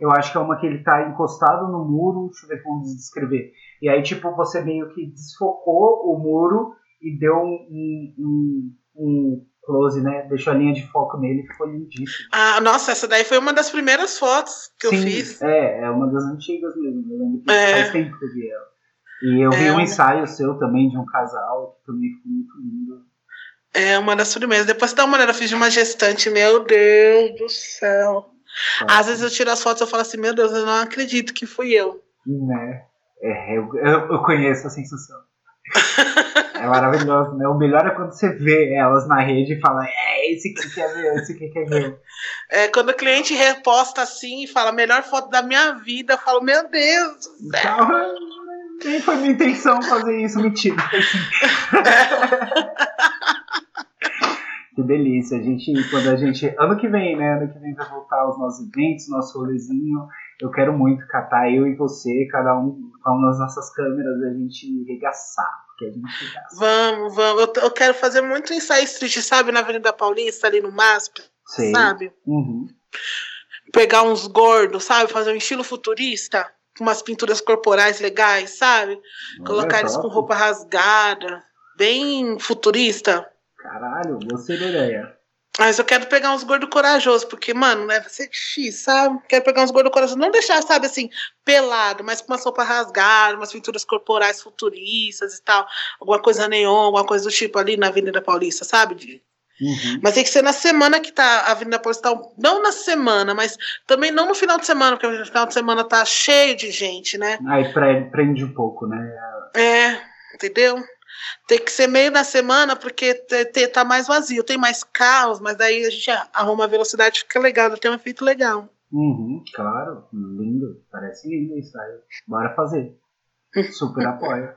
Eu acho que é uma que ele tá encostado no muro, deixa eu ver como descrever. E aí, tipo, você meio que desfocou o muro e deu um, um, um- um close, né? Deixou a linha de foco nele ficou lindíssimo. Ah, nossa, essa daí foi uma das primeiras fotos que eu Sim, fiz. É, é uma das antigas mesmo. Eu lembro que É. faz tempo que eu vi ela. E eu vi É um uma- ensaio seu também de um casal, que também ficou muito lindo. É uma das primeiras. Depois dá uma olhada, eu fiz de uma gestante, meu Deus do céu. Às vezes eu tiro as fotos e eu falo assim, meu Deus, eu não acredito que fui eu. Né? É, eu, eu, eu conheço a sensação. <laughs> é maravilhoso, né? O melhor é quando você vê elas na rede e fala, é, esse aqui quer ver, esse aqui quer ver. É, quando o cliente reposta assim e fala, melhor foto da minha vida, eu falo, meu Deus do céu. Então, nem foi minha intenção fazer isso, mentira. <laughs> Que delícia, a gente, quando a gente, ano que vem, né, ano que vem vai voltar os nossos eventos, nosso rolezinho, eu quero muito catar eu e você, cada um com as nossas câmeras, a gente regaçar, porque a gente. Vamos, vamos. Eu, eu quero fazer muito ensaio street, sabe, na Avenida Paulista, ali no MASP, Sei. sabe? Uhum. Pegar uns gordos, sabe? Fazer um estilo futurista, com umas pinturas corporais legais, sabe? Colocar Olha, eles com roupa rasgada, bem futurista. Caralho, gostei da ideia. Mas eu quero pegar uns gordos corajosos, porque, mano, né, vai ser difícil, sabe? Quero pegar uns gordos corajosos. Não deixar, sabe, assim, pelado, mas com uma roupa rasgada, umas pinturas corporais futuristas e tal. Alguma coisa neon, alguma coisa do tipo ali na Avenida Paulista, sabe? De- Uhum. Mas tem que ser na semana que tá a Avenida Paulista. tá- Não na semana, mas também não no final de semana, porque no final de semana tá cheio de gente, né? Aí pre- prende um pouco, né? É, entendeu? Tem que ser meio na semana, porque tá mais vazio, tem mais carros, mas daí a gente arruma a velocidade, fica legal, tem um efeito legal. Uhum, claro, lindo. Parece lindo isso aí. Bora fazer. <laughs> Super apoio.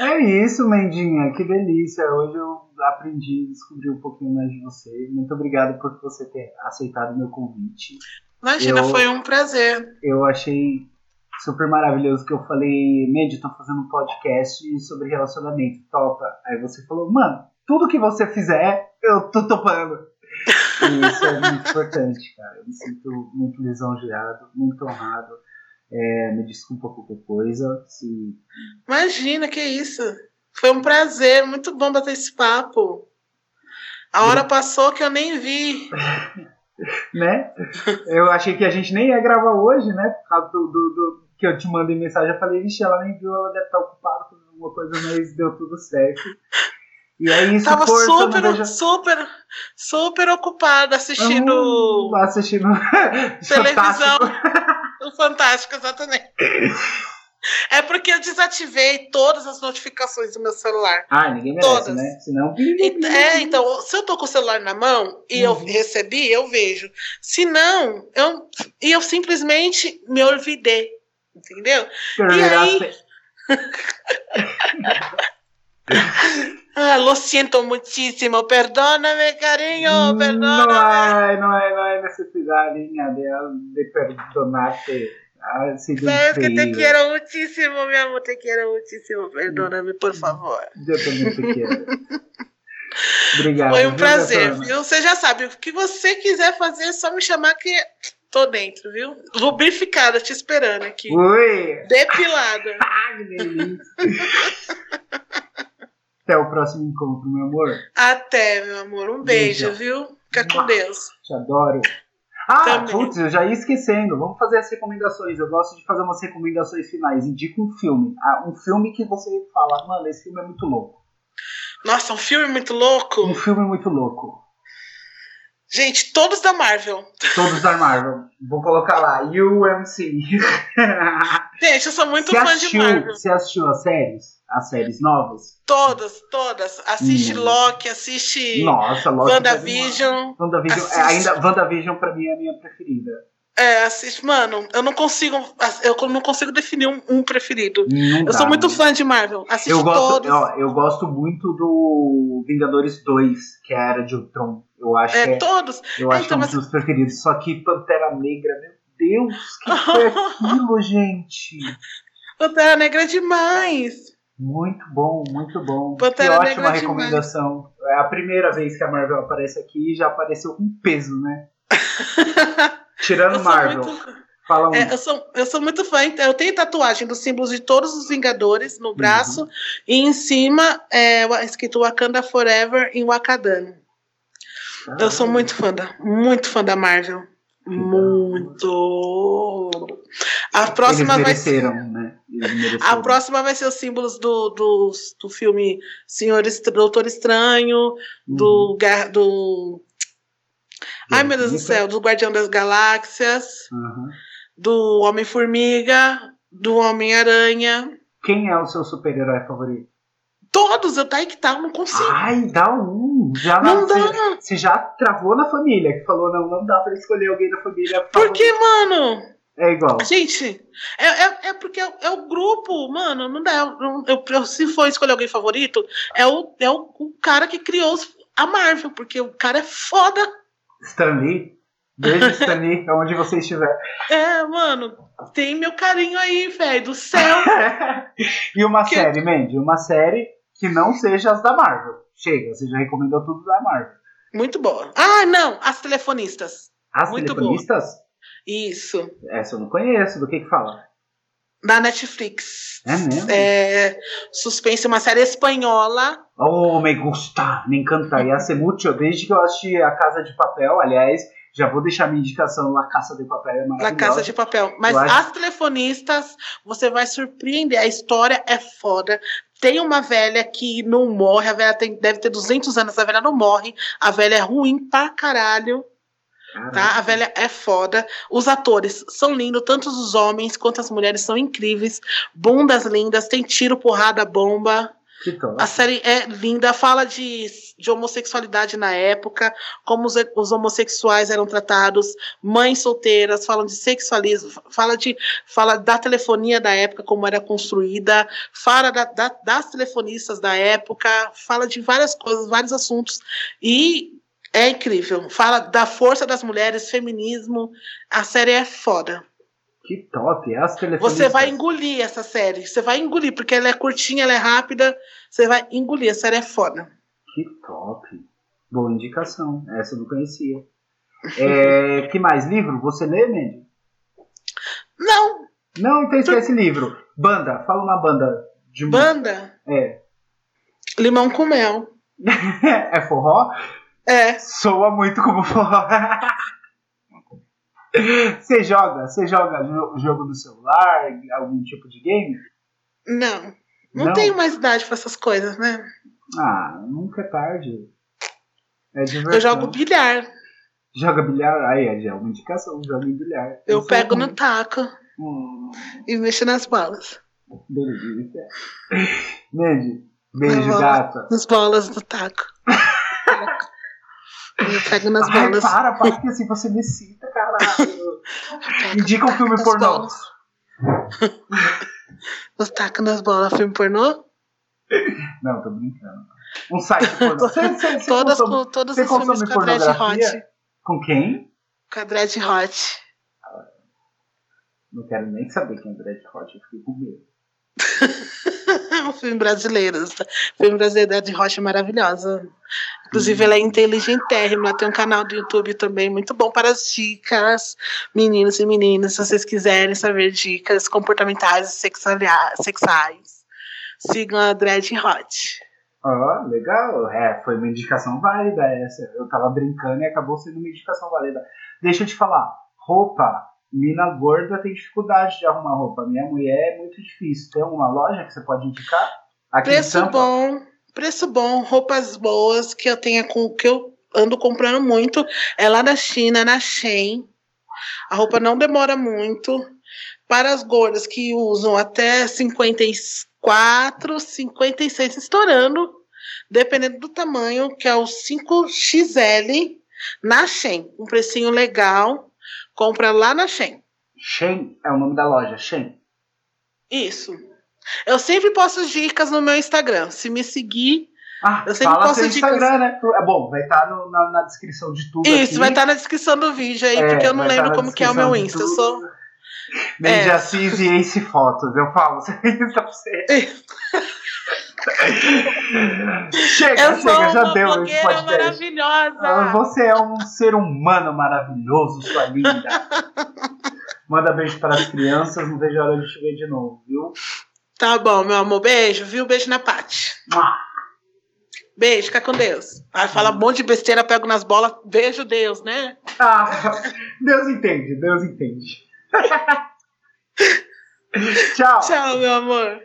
É isso, Mendinha. Que delícia. Hoje eu aprendi, descobri um pouquinho mais de você. Muito obrigado por você ter aceitado o meu convite. Imagina, Eu- foi um prazer. Eu achei super maravilhoso que eu falei, Mendi, tô fazendo um podcast sobre relacionamento. Topa. Aí você falou, mano, tudo que você fizer, eu tô topando. E isso é muito importante, cara. Eu me sinto muito lisonjeado, muito honrado. É, me desculpa qualquer coisa. Se... Imagina, que isso. Foi um prazer, muito bom bater esse papo. A hora passou que eu nem vi. <laughs> Né? Eu achei que a gente nem ia gravar hoje, né? Por causa do, do- do- que eu te mandei mensagem. Eu falei, vixe, ela nem viu, ela deve estar ocupada fazendo alguma coisa, mas deu tudo certo. E é isso, Tava força, super, deixa- super, super ocupada assistindo Hum, assistindo <laughs> <laughs> televisão. <laughs> O Fantástico, exatamente. É porque eu desativei todas as notificações do meu celular. Ah, ninguém merece, Todas. né? Senão. É, então, se eu tô com o celular na mão e eu Uhum. recebi, eu vejo. Se não, eu, e eu simplesmente me olvidei. Entendeu? Quero E aí? <laughs> Ah, lo siento muchísimo. Perdóname, cariño, Não Oh, perdóname. é, não é, não é necessidade minha de, de perdonar-te. Ah, Sabes que te quiero muchísimo, mi amor, te quiero muchísimo. Perdóname, por favor. Eu também te quero. <laughs> Obrigado. Foi um prazer, viu? Você já sabe, o que você quiser fazer, é só me chamar que tô dentro, viu? Lubrificada, te esperando aqui. Oi! Depilada. <laughs> Ah. Até o próximo encontro, meu amor. Até, meu amor. Um beijo, Beijo. viu? Fica com Deus. Te adoro. Ah, Também. putz, eu já ia esquecendo. Vamos fazer as recomendações. Eu gosto de fazer umas recomendações finais. Indica um filme. Ah, um filme que você fala, mano, esse filme é muito louco. Nossa, um filme muito louco. Um filme muito louco. Gente, todos da Marvel. Todos da Marvel. Vou colocar lá, UMC. <laughs> Gente, eu sou muito você fã assistiu, de Marvel. Você assistiu as séries? As séries novas? Todas, todas. Assiste Hum. Loki, assiste Nossa, lógico. WandaVision. WandaVision, é, Assiste. ainda, WandaVision pra mim é a minha preferida. É, assiste. Mano, eu não consigo. Eu não consigo definir um, um preferido. Não Eu dá, sou muito né? fã de Marvel. Assiste Eu gosto, todos. ó, eu gosto muito do Vingadores 2, que é a Era de Ultron. Eu acho É, que é, todos. eu acho que é então, um mas- dos preferidos. Só que Pantera Negra, meu Deus, que foi aquilo, <laughs> gente? Pantera Negra é demais. Muito bom, muito bom. Pantera que Negra ótima é demais. recomendação. É a primeira vez que a Marvel aparece aqui e já apareceu com peso, né? <laughs> Tirando Marvel. muito- Fala um. É, eu, sou, eu sou muito fã, eu tenho tatuagem dos símbolos de todos os Vingadores no braço, Uhum. e em cima é escrito Wakanda Forever em Wakadano. Eu sou muito fã da, muito fã da Marvel. Muito. A próxima vai ser. né? A próxima vai ser os símbolos do, do, do filme Senhor Doutor Estranho, Uhum. do, Gar- do. Ai meu Deus do céu, do Guardião das Galáxias, Uhum. do Homem-Formiga, do Homem-Aranha. Quem é o seu super-herói favorito? Todos, eu tá aí que tá, eu não consigo. Ai, dá um. Já não você, dá. você já travou na família, que falou, não, não dá pra escolher alguém da família. Por que, mano? É igual. Gente, é, é, é porque é, é o grupo, mano, não dá. Eu, eu- eu- se for escolher alguém favorito, é o, é o, o cara que criou os- a Marvel, porque o cara é foda. Stanley. Beijo, Stanley, <laughs> onde você estiver. É, mano, tem meu carinho aí, velho, do céu. <laughs> e uma Que- série, Mandy, uma série que não seja as da Marvel. Chega, você já recomendou tudo da Marvel. Muito boa. Ah, não, as telefonistas. As Muito telefonistas? Isso, Essa eu não conheço, do que que fala? Da Netflix. É mesmo? É, suspense, uma série espanhola. Oh, me gusta, me encanta. E hace mucho, desde que eu assisti A Casa de Papel, aliás, já vou deixar minha indicação La Casa de Papel, é La maravilhosa. Casa de Papel. Mas Eu acho- as telefonistas, você vai surpreender. A história é foda. Tem uma velha que não morre. A velha tem, deve ter 200 anos. A velha não morre. A velha é ruim pra caralho. Tá? A velha é foda. Os atores são lindos, tanto os homens quanto as mulheres são incríveis. Bundas lindas, tem tiro, porrada, bomba. Que top. A série é linda, fala de, de homossexualidade na época, como os, os homossexuais eram tratados, mães solteiras, falam de sexualismo, fala, de, fala da telefonia da época, como era construída, fala da, da- das telefonistas da época, fala de várias coisas, vários assuntos. E é incrível. Fala da força das mulheres, feminismo. A série é foda. Que top. É as. Você vai engolir essa série. Você vai engolir, porque ela é curtinha, ela é rápida. Você vai engolir. A série é foda. Que top. Boa indicação. Essa eu não conhecia. É, <laughs> que mais? Livro? Você lê, Mandy? Não, Não, então esquece livro. Banda. Fala uma banda de banda. É. Limão com mel. <laughs> é forró? É. Soa muito como forró. <laughs> Você joga? Você joga jo- jogo no celular? Algum tipo de game? Não. Não, Não? tenho mais idade pra essas coisas, né? Ah, nunca é tarde. É diversão. Eu jogo bilhar. Joga bilhar? Aí, é uma indicação. Joga em bilhar. Eu sou pego no ruim. taco Hum, e mexo nas bolas. delícia. Mandy, beijo, gata. Nas bolas do taco. <laughs> Pego nas Ai, bolas. para, para que assim você me cita, caralho. Indica um filme pornô. bolas. Eu taco nas bolas. Filme pornô? Não, tô brincando. Um site pornô. <laughs> Você, você, você Todas, consome- com, todos os filmes com a Dread? Hot. Com quem? Com a Dread Hot. Não quero nem saber quem é Dread Hot, eu fiquei com medo. <laughs> <laughs> um filme brasileiro. O filme brasileiro da Dread Hot é maravilhosa. Inclusive, ela é inteligentérrima. Ela tem um canal do YouTube também muito bom para as dicas, meninos e meninas, se vocês quiserem saber dicas comportamentais e sexuais. Sigam a Dread Hot. Oh, legal. É, foi uma indicação válida essa. Eu tava brincando e acabou sendo uma indicação válida. Deixa eu te falar, roupa, mina gorda tem dificuldade de arrumar roupa. Minha mulher é muito difícil. Tem alguma loja que você pode indicar? Aqui preço bom, preço bom, roupas boas que eu tenha com que eu ando comprando muito. É lá da China, na Shein. A roupa não demora muito. Para as gordas que usam até 54, 56, estourando, dependendo do tamanho, que é o 5XL na Shein. Um precinho legal. Compra lá na Shein. Shein é o nome da loja, Shein. Isso. Eu sempre posto dicas no meu Instagram. Se me seguir, ah, eu sempre fala posto dicas. Instagram, né? É bom, vai estar tá na, na, descrição de tudo. Isso, aqui. vai estar tá na descrição do vídeo aí, é, porque eu não tá lembro como que é o meu Insta. Eu sou. Meide é. Assis e Ace Fotos. Eu falo, <laughs> você isso pra você. Chega, eu chega, já deu esse podcast. maravilhosa. Ah, você é um ser humano maravilhoso, sua linda. Manda beijo para as crianças, não vejo a hora de te ver de novo, viu? Tá bom, meu amor. Beijo, viu? Beijo na Paty. Beijo, fica com Deus. Aí fala um monte de besteira, pego nas bolas, beijo Deus, né? Ah, Deus entende, Deus entende. <laughs> Tchau. Tchau, meu amor.